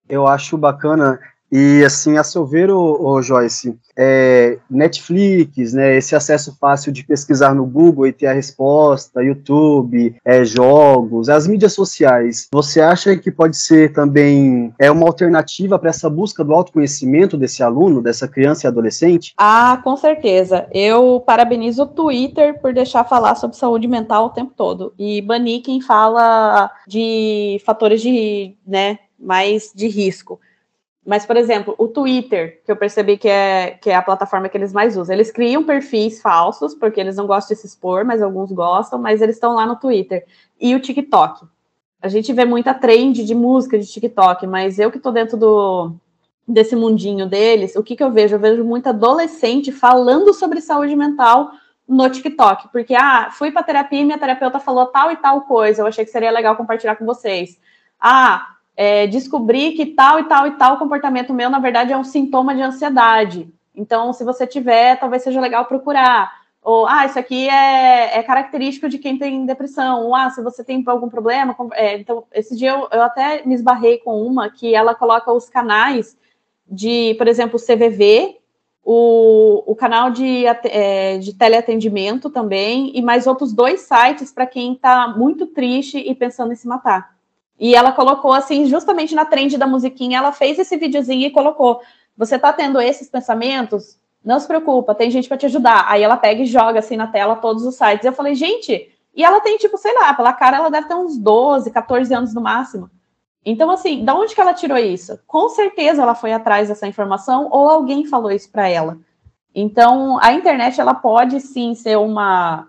eu acho bacana E assim, a seu ver, ô Joyce, é, Netflix, né, esse acesso fácil de pesquisar no Google e ter a resposta, YouTube, é, jogos, as mídias sociais, você acha que pode ser também é uma alternativa para essa busca do autoconhecimento desse aluno, dessa criança e adolescente? Ah, com certeza. Eu parabenizo o Twitter por deixar falar sobre saúde mental o tempo todo e banir quem fala de fatores de, né, mais de risco. Mas, por exemplo, o Twitter, que eu percebi que é, que é a plataforma que eles mais usam, eles criam perfis falsos, porque eles não gostam de se expor, mas alguns gostam, mas eles estão lá no Twitter. E o TikTok. A gente vê muita trend de música de TikTok, mas eu que estou dentro do, desse mundinho deles, o que, que eu vejo? Eu vejo muita adolescente falando sobre saúde mental no TikTok, porque, ah, fui para terapia e minha terapeuta falou tal e tal coisa, eu achei que seria legal compartilhar com vocês. Ah, é, descobrir que tal e tal e tal comportamento meu, na verdade, é um sintoma de ansiedade. Então, se você tiver, talvez seja legal procurar. Ou, ah, isso aqui é, é característico de quem tem depressão. Ou, ah, se você tem algum problema. É, então, esse dia eu, eu até me esbarrei com uma que ela coloca os canais de, por exemplo, CVV, o, o canal de, é, de teleatendimento também, e mais outros dois sites para quem está muito triste e pensando em se matar. E ela colocou assim, justamente na trend da musiquinha, ela fez esse videozinho e colocou: Você tá tendo esses pensamentos? Não se preocupa, tem gente para te ajudar. Aí ela pega e joga assim na tela todos os sites. Eu falei, gente, e ela tem, tipo, sei lá, pela cara ela deve ter uns 12, 14 anos no máximo. Então, assim, da onde que ela tirou isso? Com certeza ela foi atrás dessa informação ou alguém falou isso para ela. Então, a internet ela pode sim ser uma,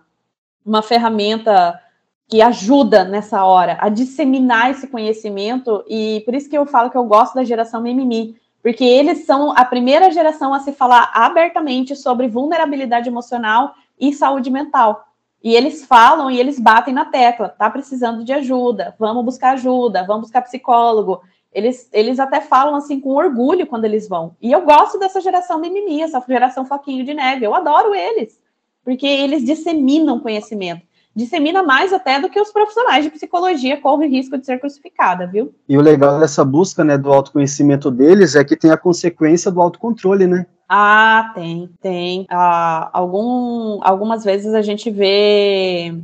uma ferramenta que ajuda nessa hora a disseminar esse conhecimento, e por isso que eu falo que eu gosto da geração mimimi, porque eles são a primeira geração a se falar abertamente sobre vulnerabilidade emocional e saúde mental. E eles falam e eles batem na tecla, tá precisando de ajuda, vamos buscar ajuda, vamos buscar psicólogo. Eles, eles até falam assim com orgulho quando eles vão. E eu gosto dessa geração mimimi, essa geração foquinho de neve, eu adoro eles, porque eles disseminam conhecimento dissemina mais até do que os profissionais de psicologia correm risco de ser crucificada, viu? E o legal dessa busca, né, do autoconhecimento deles é que tem a consequência do autocontrole, né? Ah, tem, tem. Ah, algum, algumas vezes a gente vê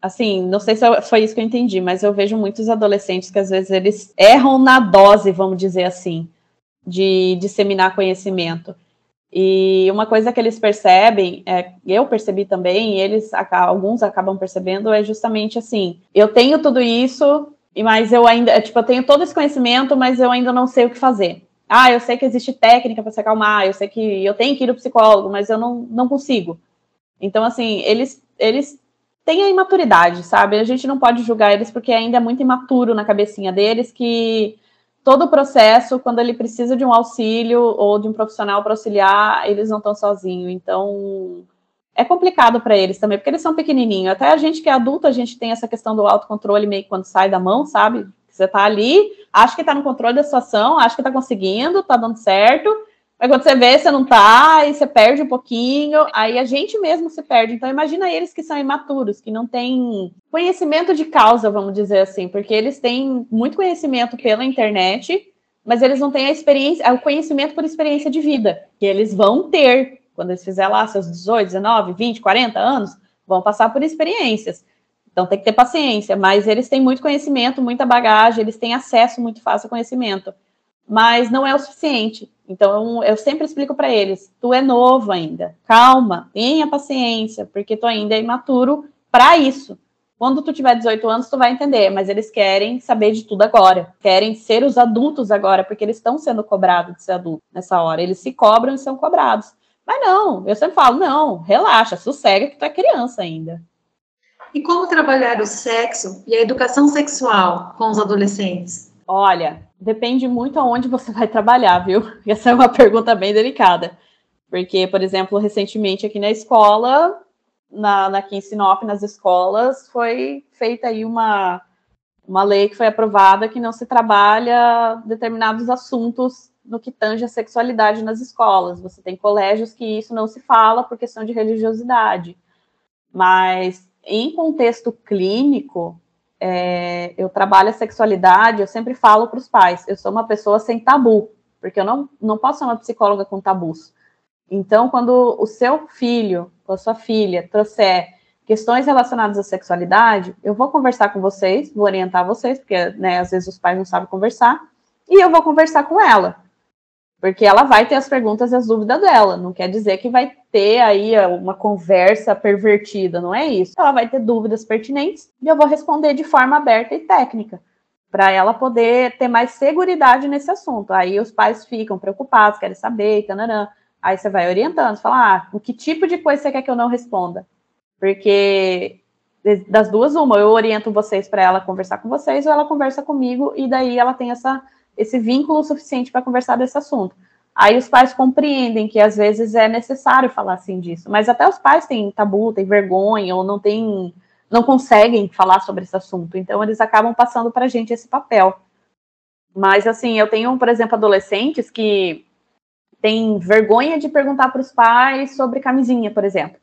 assim, não sei se foi isso que eu entendi, mas eu vejo muitos adolescentes que às vezes eles erram na dose, vamos dizer assim, de disseminar conhecimento. E uma coisa que eles percebem, é, eu percebi também, e eles alguns acabam percebendo, é justamente assim: eu tenho tudo isso, mas eu ainda, tipo, eu tenho todo esse conhecimento, mas eu ainda não sei o que fazer. Ah, eu sei que existe técnica para se acalmar, eu sei que eu tenho que ir no psicólogo, mas eu não, não consigo. Então, assim, eles, eles têm a imaturidade, sabe? A gente não pode julgar eles porque ainda é muito imaturo na cabecinha deles que todo o processo, quando ele precisa de um auxílio ou de um profissional para auxiliar, eles não estão sozinhos. Então, é complicado para eles também, porque eles são pequenininhos. Até a gente que é adulto, a gente tem essa questão do autocontrole meio que quando sai da mão, sabe? Você está ali, acha que está no controle da situação, acha que está conseguindo, está dando certo, Aí quando você vê, você não tá, aí você perde um pouquinho, aí a gente mesmo se perde. Então imagina eles que são imaturos, que não têm conhecimento de causa, vamos dizer assim, porque eles têm muito conhecimento pela internet, mas eles não têm a experiência, o conhecimento por experiência de vida, que eles vão ter quando eles fizerem lá seus 18, 19, 20, 40 anos, vão passar por experiências. Então tem que ter paciência, mas eles têm muito conhecimento, muita bagagem, eles têm acesso muito fácil ao conhecimento mas não é o suficiente. Então, eu sempre explico para eles: tu é novo ainda, calma, tenha paciência, porque tu ainda é imaturo para isso. Quando tu tiver 18 anos, tu vai entender, mas eles querem saber de tudo agora, querem ser os adultos agora, porque eles estão sendo cobrados de ser adulto nessa hora. Eles se cobram e são cobrados. Mas não, eu sempre falo: não, relaxa, sossega que tu é criança ainda. E como trabalhar o sexo e a educação sexual com os adolescentes? Olha, depende muito aonde você vai trabalhar, viu? *laughs* Essa é uma pergunta bem delicada. Porque, por exemplo, recentemente aqui na escola, na, na aqui em Sinop, nas escolas, foi feita aí uma, uma lei que foi aprovada que não se trabalha determinados assuntos no que tange a sexualidade nas escolas. Você tem colégios que isso não se fala por questão de religiosidade. Mas em contexto clínico, é, eu trabalho a sexualidade, eu sempre falo para os pais, eu sou uma pessoa sem tabu. porque eu não, não posso ser uma psicóloga com tabus. Então, quando o seu filho ou a sua filha trouxer questões relacionadas à sexualidade, eu vou conversar com vocês, vou orientar vocês, porque né, às vezes os pais não sabem conversar, e eu vou conversar com ela. Porque ela vai ter as perguntas e as dúvidas dela. Não quer dizer que vai ter aí uma conversa pervertida, não é isso. Ela vai ter dúvidas pertinentes e eu vou responder de forma aberta e técnica para ela poder ter mais segurança nesse assunto. Aí os pais ficam preocupados, querem saber, e tanarã. Aí você vai orientando, fala, ah, o que tipo de coisa você quer que eu não responda? Porque das duas, uma, eu oriento vocês para ela conversar com vocês, ou ela conversa comigo, e daí ela tem essa, esse vínculo suficiente para conversar desse assunto. Aí os pais compreendem que às vezes é necessário falar assim disso, mas até os pais têm tabu, têm vergonha, ou não têm não conseguem falar sobre esse assunto. Então, eles acabam passando para a gente esse papel. Mas, assim, eu tenho, por exemplo, adolescentes que têm vergonha de perguntar para os pais sobre camisinha, por exemplo.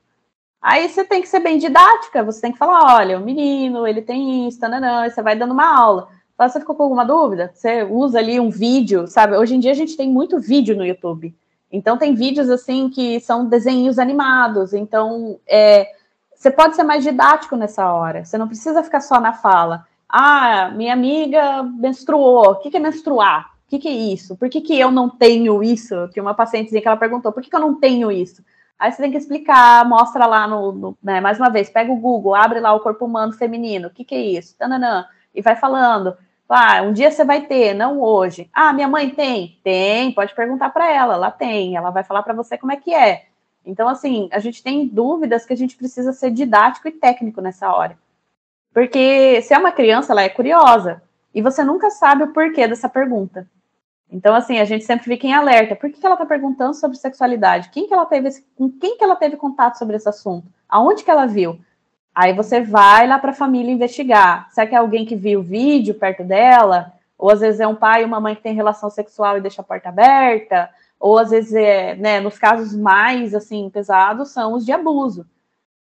Aí você tem que ser bem didática, você tem que falar, olha, o menino, ele tem isso, tananã, você vai dando uma aula. Você ficou com alguma dúvida? Você usa ali um vídeo, sabe? Hoje em dia a gente tem muito vídeo no YouTube. Então tem vídeos assim que são desenhos animados. Então é, você pode ser mais didático nessa hora. Você não precisa ficar só na fala. Ah, minha amiga menstruou. O que, é menstruar? O que, é isso? Por que, que eu não tenho isso? Que uma paciente que ela perguntou, por que, que eu não tenho isso? Aí você tem que explicar, mostra lá no, no né, mais uma vez, pega o Google, abre lá o corpo humano feminino, o que, que é isso? Tananã, e vai falando. Ah, um dia você vai ter, não hoje. Ah, minha mãe tem? Tem, pode perguntar para ela, ela tem, ela vai falar para você como é que é. Então, assim, a gente tem dúvidas que a gente precisa ser didático e técnico nessa hora. Porque se é uma criança, ela é curiosa. E você nunca sabe o porquê dessa pergunta. Então, assim, a gente sempre fica em alerta. Por que, que ela está perguntando sobre sexualidade? Quem que ela teve, com quem que ela teve contato sobre esse assunto? Aonde que ela viu? Aí você vai lá para a família investigar. Será que é alguém que viu o vídeo perto dela? Ou às vezes é um pai e uma mãe que tem relação sexual e deixa a porta aberta? ou às vezes, é, né, nos casos mais assim pesados, são os de abuso.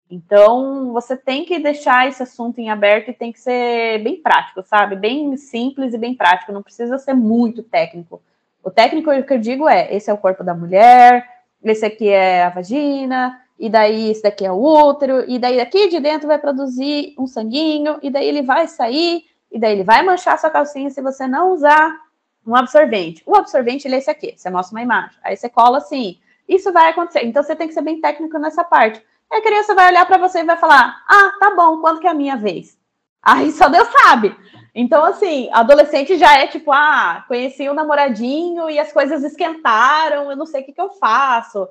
Então, você tem que deixar esse assunto em aberto e tem que ser bem prático, sabe? Bem simples e bem prático, não precisa ser muito técnico. O técnico que eu digo é: esse é o corpo da mulher, esse aqui é a vagina, e daí esse daqui é o útero, e daí aqui de dentro vai produzir um sanguinho, e daí ele vai sair, e daí ele vai manchar sua calcinha se você não usar um absorvente. O absorvente ele é esse aqui, você mostra uma imagem. Aí você cola assim. Isso vai acontecer. Então você tem que ser bem técnico nessa parte. Aí a criança vai olhar para você e vai falar: "Ah, tá bom, quando que é a minha vez?" Aí só Deus sabe. Então assim, adolescente já é tipo: "Ah, conheci o um namoradinho e as coisas esquentaram, eu não sei o que que eu faço."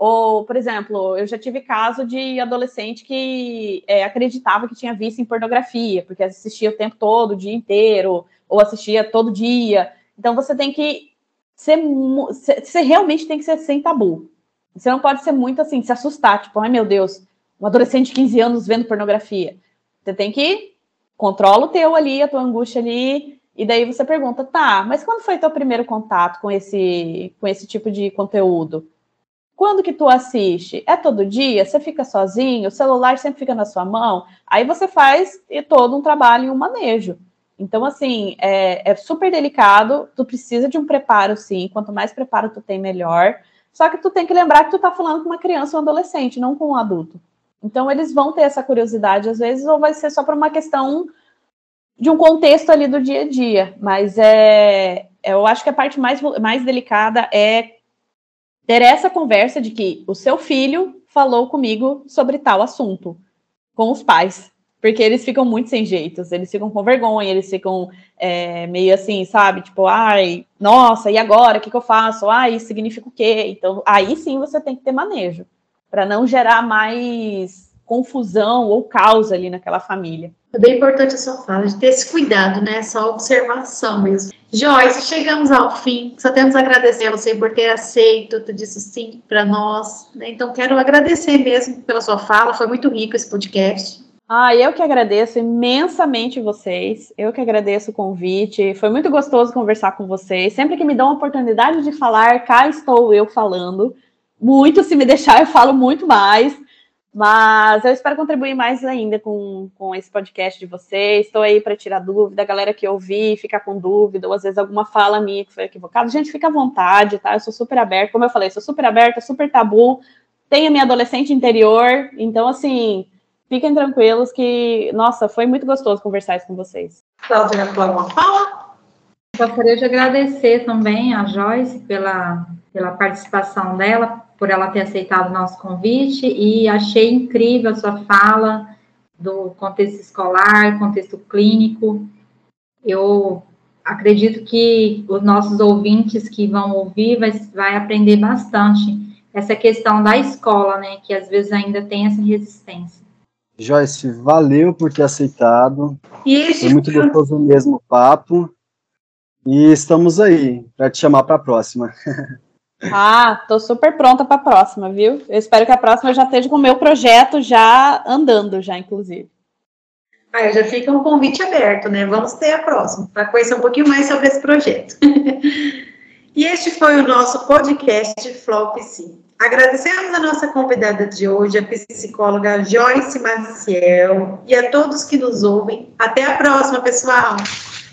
Ou, por exemplo, eu já tive caso de adolescente que é, acreditava que tinha visto em pornografia, porque assistia o tempo todo, o dia inteiro, ou assistia todo dia. Então você tem que ser. Você realmente tem que ser sem tabu. Você não pode ser muito assim, se assustar, tipo, ai meu Deus, um adolescente de 15 anos vendo pornografia. Você tem que controla o teu ali, a tua angústia ali, e daí você pergunta, tá, mas quando foi teu primeiro contato com esse, com esse tipo de conteúdo? Quando que tu assiste? É todo dia? Você fica sozinho? O celular sempre fica na sua mão? Aí você faz todo um trabalho e um manejo. Então, assim, é, é, super delicado, tu precisa de um preparo, sim. Quanto mais preparo tu tem, melhor. Só que tu tem que lembrar que tu tá falando com uma criança ou um adolescente, não com um adulto. Então, eles vão ter essa curiosidade, às vezes, ou vai ser só por uma questão de um contexto ali do dia a dia. Mas é, eu acho que a parte mais, mais delicada é ter essa conversa de que o seu filho falou comigo sobre tal assunto com os pais porque eles ficam muito sem jeitos, eles ficam com vergonha, eles ficam é, meio assim, sabe? Tipo, ai, nossa, e agora? O que, que eu faço? Ai, isso significa o quê? Então, aí sim você tem que ter manejo, para não gerar mais confusão ou caos ali naquela família. É bem importante a sua fala, de ter esse cuidado, né? Só observação mesmo. Joyce, chegamos ao fim. Só temos a agradecer a você por ter aceito tudo isso sim para nós. Né? Então, quero agradecer mesmo pela sua fala. Foi muito rico esse podcast. Ah, eu que agradeço imensamente vocês. Eu que agradeço o convite. Foi muito gostoso conversar com vocês. Sempre que me dão a oportunidade de falar, cá estou eu falando. Muito, se me deixar, eu falo muito mais. Mas eu espero contribuir mais ainda com, com esse podcast de vocês. Estou aí para tirar dúvida, a galera que ouvir, ficar com dúvida, ou às vezes alguma fala minha que foi equivocada. Gente, fica à vontade, tá? Eu sou super aberta, como eu falei, sou super aberta, super tabu. Tenho minha adolescente interior, então, assim, fiquem tranquilos que, nossa, foi muito gostoso conversar isso com vocês. Cláudia, alguma fala? Gostaria de agradecer também a Joyce pela, pela participação dela, por ela ter aceitado o nosso convite e achei incrível a sua fala do contexto escolar, contexto clínico. Eu acredito que os nossos ouvintes que vão ouvir vai, vai aprender bastante essa questão da escola, né, que às vezes ainda tem essa resistência. Joyce, valeu por ter aceitado. E Foi muito gostoso mesmo o papo. E estamos aí para te chamar para a próxima. *laughs* Ah, tô super pronta para a próxima, viu? Eu espero que a próxima já esteja com o meu projeto já andando, já, inclusive. Ah, já fica um convite aberto, né? Vamos ter a próxima, para conhecer um pouquinho mais sobre esse projeto. *laughs* e este foi o nosso podcast Flop Sim. Agradecemos a nossa convidada de hoje, a psicóloga Joyce Maciel, e a todos que nos ouvem. Até a próxima, pessoal!